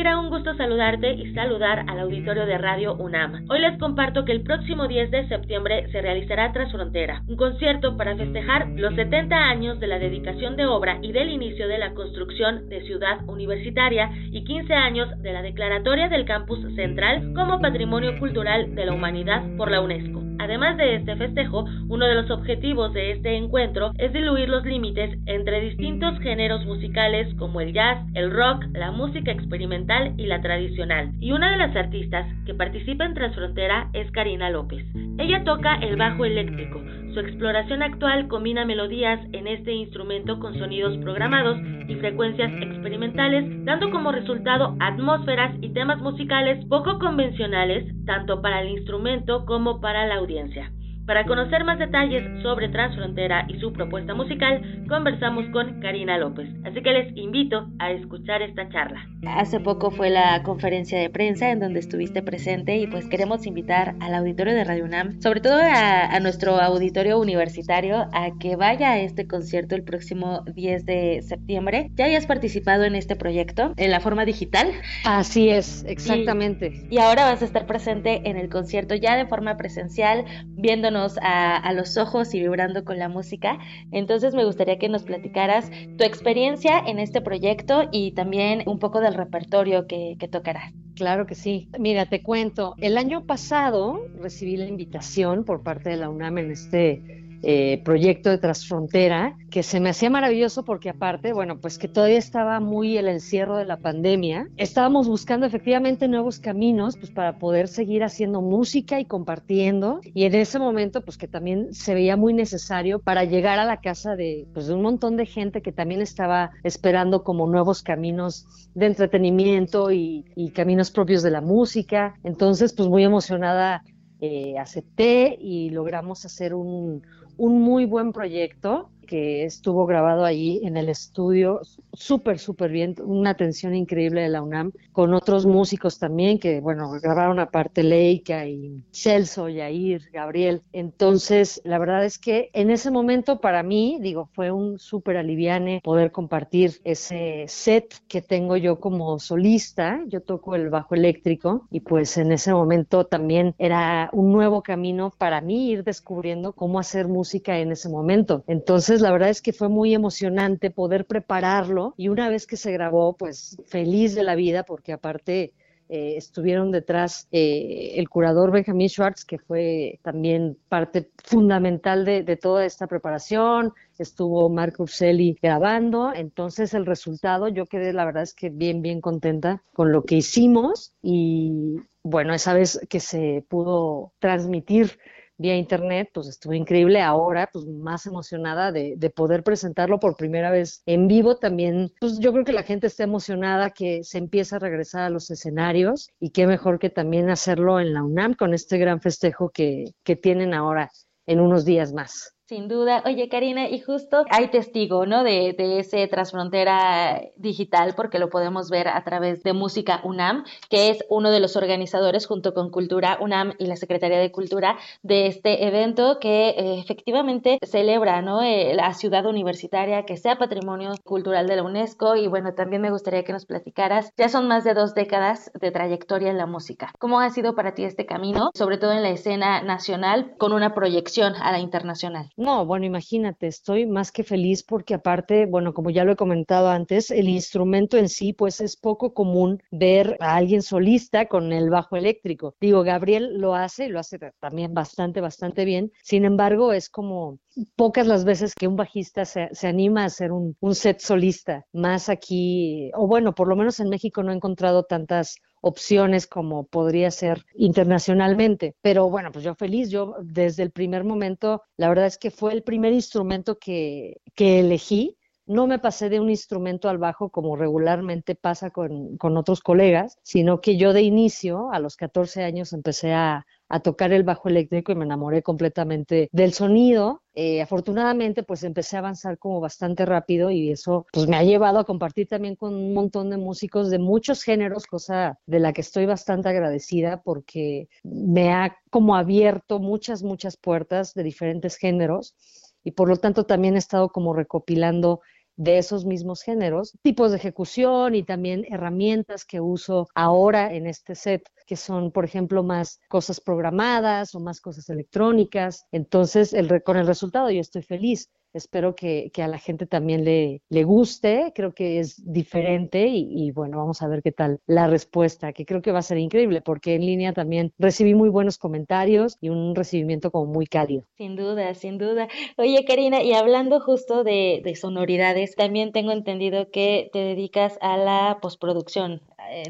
Deyanira, un gusto saludarte y saludar al auditorio de Radio UNAM. Hoy les comparto que el próximo 10 de septiembre se realizará Tras Frontera, un concierto para festejar los 70 años de la dedicación de obra y del inicio de la construcción de Ciudad Universitaria y 15 años de la declaratoria del campus central como Patrimonio Cultural de la Humanidad por la UNESCO. Además de este festejo, uno de los objetivos de este encuentro es diluir los límites entre distintos géneros musicales como el jazz, el rock, la música experimental y la tradicional. Y una de las artistas que participa en Transfrontera es Karina López. Ella toca el bajo eléctrico. Su exploración actual combina melodías en este instrumento con sonidos programados y frecuencias experimentales, dando como resultado atmósferas y temas musicales poco convencionales, tanto para el instrumento como para la audiencia. Para conocer más detalles sobre Transfrontera y su propuesta musical, conversamos con Karina López. Así que les invito a escuchar esta charla. Hace poco fue la conferencia de prensa en donde estuviste presente y pues queremos invitar al auditorio de Radio UNAM, sobre todo a, nuestro auditorio universitario, a que vaya a este concierto el próximo 10 de septiembre. ¿Ya hayas participado en este proyecto en la forma digital? Así es, exactamente. y ahora vas a estar presente en el concierto ya de forma presencial, viéndonos a, los ojos y vibrando con la música. Entonces me gustaría que nos platicaras tu experiencia en este proyecto y también un poco del repertorio que, que tocarás. Claro que sí. Mira, te cuento, el año pasado recibí la invitación por parte de la UNAM en este eh, proyecto de Transfrontera, que se me hacía maravilloso porque aparte, bueno, pues que todavía estaba muy el encierro de la pandemia, estábamos buscando efectivamente nuevos caminos pues para poder seguir haciendo música y compartiendo y en ese momento pues que también se veía muy necesario para llegar a la casa de, pues, de un montón de gente que también estaba esperando como nuevos caminos de entretenimiento y, y caminos propios de la música. Entonces pues muy emocionada eh, acepté y logramos hacer un, un muy buen proyecto que estuvo grabado ahí en el estudio, súper, súper bien, una atención increíble de la UNAM, con otros músicos también, que bueno, grabaron aparte Leica y Celso, Yair, Gabriel. Entonces, la verdad es que en ese momento para mí, digo, fue un súper aliviane poder compartir ese set que tengo yo como solista. Yo toco el bajo eléctrico y pues en ese momento también era un nuevo camino para mí ir descubriendo cómo hacer música en ese momento. Entonces, la verdad es que fue muy emocionante poder prepararlo y una vez que se grabó, pues feliz de la vida porque aparte eh, estuvieron detrás eh, el curador Benjamin Schwartz, que fue también parte fundamental de, de toda esta preparación, estuvo Marco Urselli grabando, entonces el resultado, yo quedé la verdad es que bien, bien contenta con lo que hicimos. Y bueno, esa vez que se pudo transmitir vía internet, pues estuvo increíble. Ahora, pues más emocionada de, de, poder presentarlo por primera vez en vivo. También, pues yo creo que la gente está emocionada que se empieza a regresar a los escenarios y qué mejor que también hacerlo en la UNAM con este gran festejo que, que tienen ahora en unos días más. Sin duda. Oye, Karina, y justo hay testigo, ¿no? De, ese Transfrontera digital, porque lo podemos ver a través de Música UNAM, que es uno de los organizadores junto con Cultura UNAM y la Secretaría de Cultura de este evento que eh, efectivamente celebra, ¿no? Eh, la ciudad universitaria, que sea patrimonio cultural de la UNESCO. Y bueno, también me gustaría que nos platicaras, ya son más de dos décadas de trayectoria en la música. ¿Cómo ha sido para ti este camino, sobre todo en la escena nacional, con una proyección a la internacional? No, bueno, imagínate, estoy más que feliz porque aparte, bueno, como ya lo he comentado antes, el instrumento en sí, pues es poco común ver a alguien solista con el bajo eléctrico. Digo, Gabriel lo hace, lo hace también bastante, bastante bien. Sin embargo, es como pocas las veces que un bajista se, se anima a hacer un, un set solista. Más aquí, o bueno, por lo menos en México no he encontrado tantas opciones como podría ser internacionalmente. Pero bueno, pues yo feliz, yo desde el primer momento, la verdad es que fue el primer instrumento que, que elegí. No me pasé de un instrumento al bajo como regularmente pasa con, con otros colegas, sino que yo de inicio, a los 14 años, empecé a, a tocar el bajo eléctrico y me enamoré completamente del sonido. Eh, afortunadamente, pues empecé a avanzar como bastante rápido y eso pues me ha llevado a compartir también con un montón de músicos de muchos géneros, cosa de la que estoy bastante agradecida porque me ha como abierto muchas, muchas puertas de diferentes géneros y por lo tanto también he estado como recopilando de esos mismos géneros, tipos de ejecución y también herramientas que uso ahora en este set, que son, por ejemplo, más cosas programadas o más cosas electrónicas. Entonces, el, con el resultado yo estoy feliz espero que, que, a la gente también le, le guste, creo que es diferente y, y, bueno, vamos a ver qué tal la respuesta, que creo que va a ser increíble porque en línea también recibí muy buenos comentarios y un recibimiento como muy cálido. Sin duda, sin duda. Oye, Karina, y hablando justo de, de sonoridades, también tengo entendido que te dedicas a la postproducción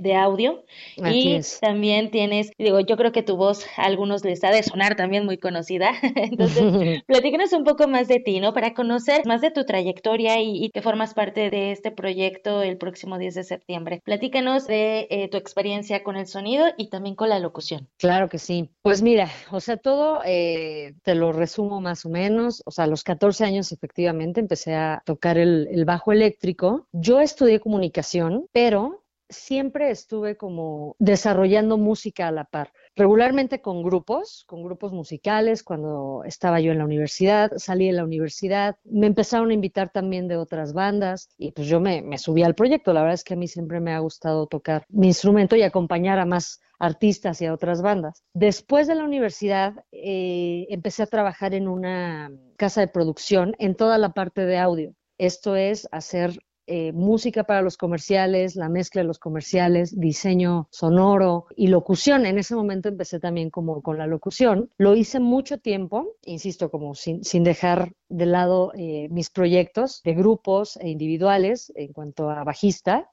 de audio Aquí y es. también tienes, digo, yo creo que tu voz a algunos les ha de sonar también muy conocida, entonces platícanos un poco más de ti, ¿no? Para conocer más de tu trayectoria y, y que formas parte de este proyecto el próximo 10 de septiembre. Platícanos de eh, tu experiencia con el sonido y también con la locución. Claro que sí. Pues mira, o sea, todo eh, te lo resumo más o menos, o sea, a los 14 años efectivamente empecé a tocar el, el bajo eléctrico. Yo estudié comunicación, pero siempre estuve como desarrollando música a la par, regularmente con grupos, con grupos musicales, cuando estaba yo en la universidad, salí de la universidad, me empezaron a invitar también de otras bandas y pues yo me, me subí al proyecto, la verdad es que a mí siempre me ha gustado tocar mi instrumento y acompañar a más artistas y a otras bandas. Después de la universidad eh, empecé a trabajar en una casa de producción en toda la parte de audio. Esto es hacer eh, música para los comerciales, la mezcla de los comerciales, diseño sonoro y locución. En ese momento empecé también como con la locución. Lo hice mucho tiempo, insisto, como sin, sin dejar de lado eh, mis proyectos de grupos e individuales en cuanto a bajista.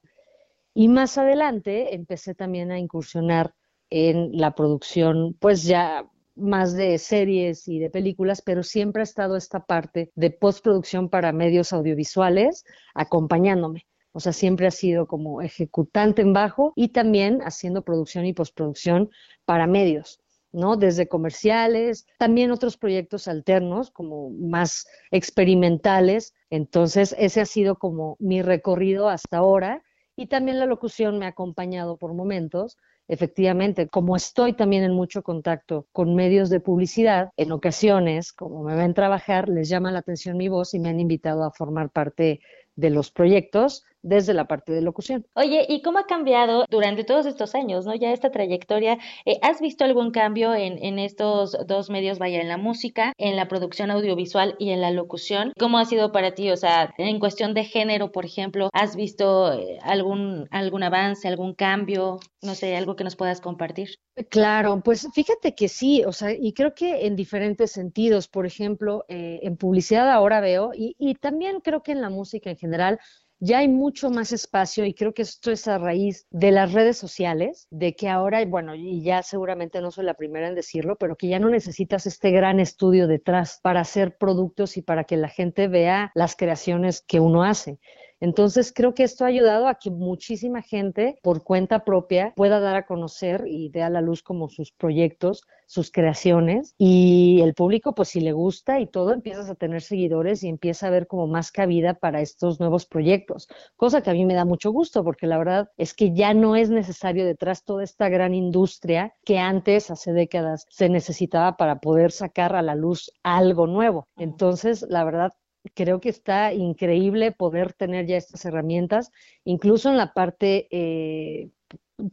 Y más adelante empecé también a incursionar en la producción, pues ya más de series y de películas, pero siempre ha estado esta parte de postproducción para medios audiovisuales acompañándome. O sea, siempre ha sido como ejecutante en bajo y también haciendo producción y postproducción para medios. ¿no? Desde comerciales, también otros proyectos alternos, como más experimentales. Entonces, ese ha sido como mi recorrido hasta ahora. Y también la locución me ha acompañado por momentos, efectivamente, como estoy también en mucho contacto con medios de publicidad, en ocasiones, como me ven trabajar, les llama la atención mi voz y me han invitado a formar parte de los proyectos desde la parte de locución. Oye, ¿y cómo ha cambiado durante todos estos años, no? Ya esta trayectoria, eh, ¿has visto algún cambio en, en, estos dos medios, vaya, en la música, en la producción audiovisual y en la locución? ¿Cómo ha sido para ti? O sea, en cuestión de género, por ejemplo, ¿has visto eh, algún, algún avance, algún cambio? No sé, algo que nos puedas compartir. Claro, pues fíjate que sí, o sea, y creo que en diferentes sentidos, por ejemplo, eh, en publicidad ahora veo, y, y también creo que en la música en general, ya hay mucho más espacio y creo que esto es a raíz de las redes sociales, de que ahora, bueno, y ya seguramente no soy la primera en decirlo, pero que ya no necesitas este gran estudio detrás para hacer productos y para que la gente vea las creaciones que uno hace. Entonces, creo que esto ha ayudado a que muchísima gente por cuenta propia pueda dar a conocer y dé a la luz como sus proyectos, sus creaciones y el público, pues si le gusta y todo, empiezas a tener seguidores y empieza a ver como más cabida para estos nuevos proyectos, cosa que a mí me da mucho gusto porque la verdad es que ya no es necesario detrás toda esta gran industria que antes, hace décadas, se necesitaba para poder sacar a la luz algo nuevo. Entonces, la verdad, creo que está increíble poder tener ya estas herramientas, incluso en la parte eh,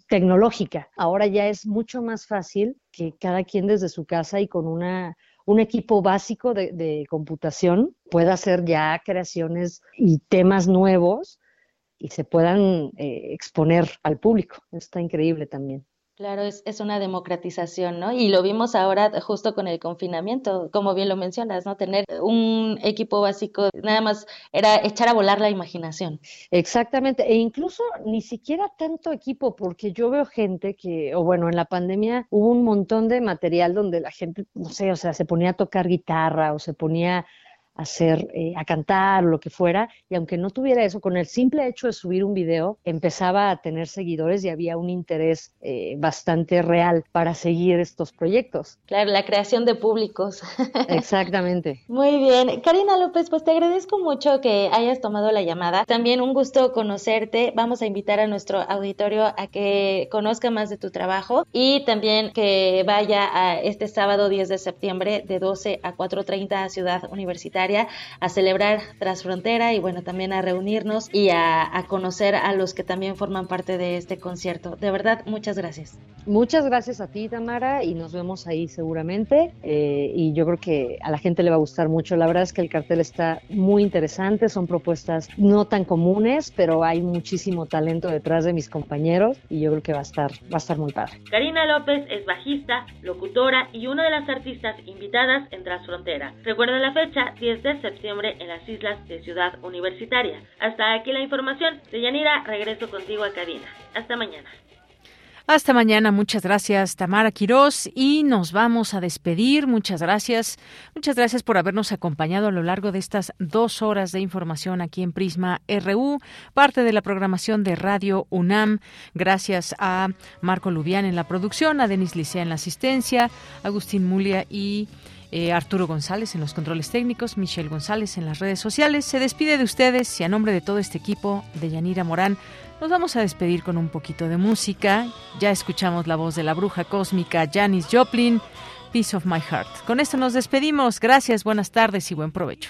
tecnológica. Ahora ya es mucho más fácil que cada quien desde su casa y con una, un equipo básico de, computación pueda hacer ya creaciones y temas nuevos y se puedan eh, exponer al público. Está increíble también. Claro, es, es, una democratización, ¿no? Y lo vimos ahora justo con el confinamiento, como bien lo mencionas, ¿no? Tener un equipo básico, nada más era echar a volar la imaginación. Exactamente, e incluso ni siquiera tanto equipo, porque yo veo gente que, o bueno, en la pandemia hubo un montón de material donde la gente, no sé, o sea, se ponía a tocar guitarra o se ponía hacer, eh, a cantar, lo que fuera, y aunque no tuviera eso, con el simple hecho de subir un video, empezaba a tener seguidores y había un interés eh, bastante real para seguir estos proyectos. Claro, la creación de públicos. Exactamente. Muy bien. Karina López, pues te agradezco mucho que hayas tomado la llamada. También un gusto conocerte. Vamos a invitar a nuestro auditorio a que conozca más de tu trabajo y también que vaya a este sábado 10 de septiembre de 12 a 4.30 a Ciudad Universitaria a celebrar tras frontera y bueno, también a reunirnos y a, conocer a los que también forman parte de este concierto. De verdad, muchas gracias. Muchas gracias a ti, Tamara, y nos vemos ahí seguramente. Eh, y yo creo que a la gente le va a gustar mucho. La verdad es que el cartel está muy interesante, son propuestas no tan comunes, pero hay muchísimo talento detrás de mis compañeros y yo creo que va a estar, va a estar muy padre. Karina López es bajista, locutora y una de las artistas invitadas en Tras Frontera. Recuerda la fecha, 10 de septiembre en las islas de Ciudad Universitaria. Hasta aquí la información. De Yanira, regreso contigo a cabina. Hasta mañana. Hasta mañana, muchas gracias Tamara Quirós y nos vamos a despedir. Muchas gracias, muchas gracias por habernos acompañado a lo largo de estas dos horas de información aquí en Prisma RU, parte de la programación de Radio UNAM. Gracias a Marco Lubián en la producción, a Denis Licea en la asistencia, Agustín Mulia y eh, Arturo González en los controles técnicos, Michelle González en las redes sociales. Se despide de ustedes y a nombre de todo este equipo de Yanira Morán, nos vamos a despedir con un poquito de música. Ya escuchamos la voz de la bruja cósmica Janis Joplin, Peace of My Heart. Con esto nos despedimos. Gracias, buenas tardes y buen provecho.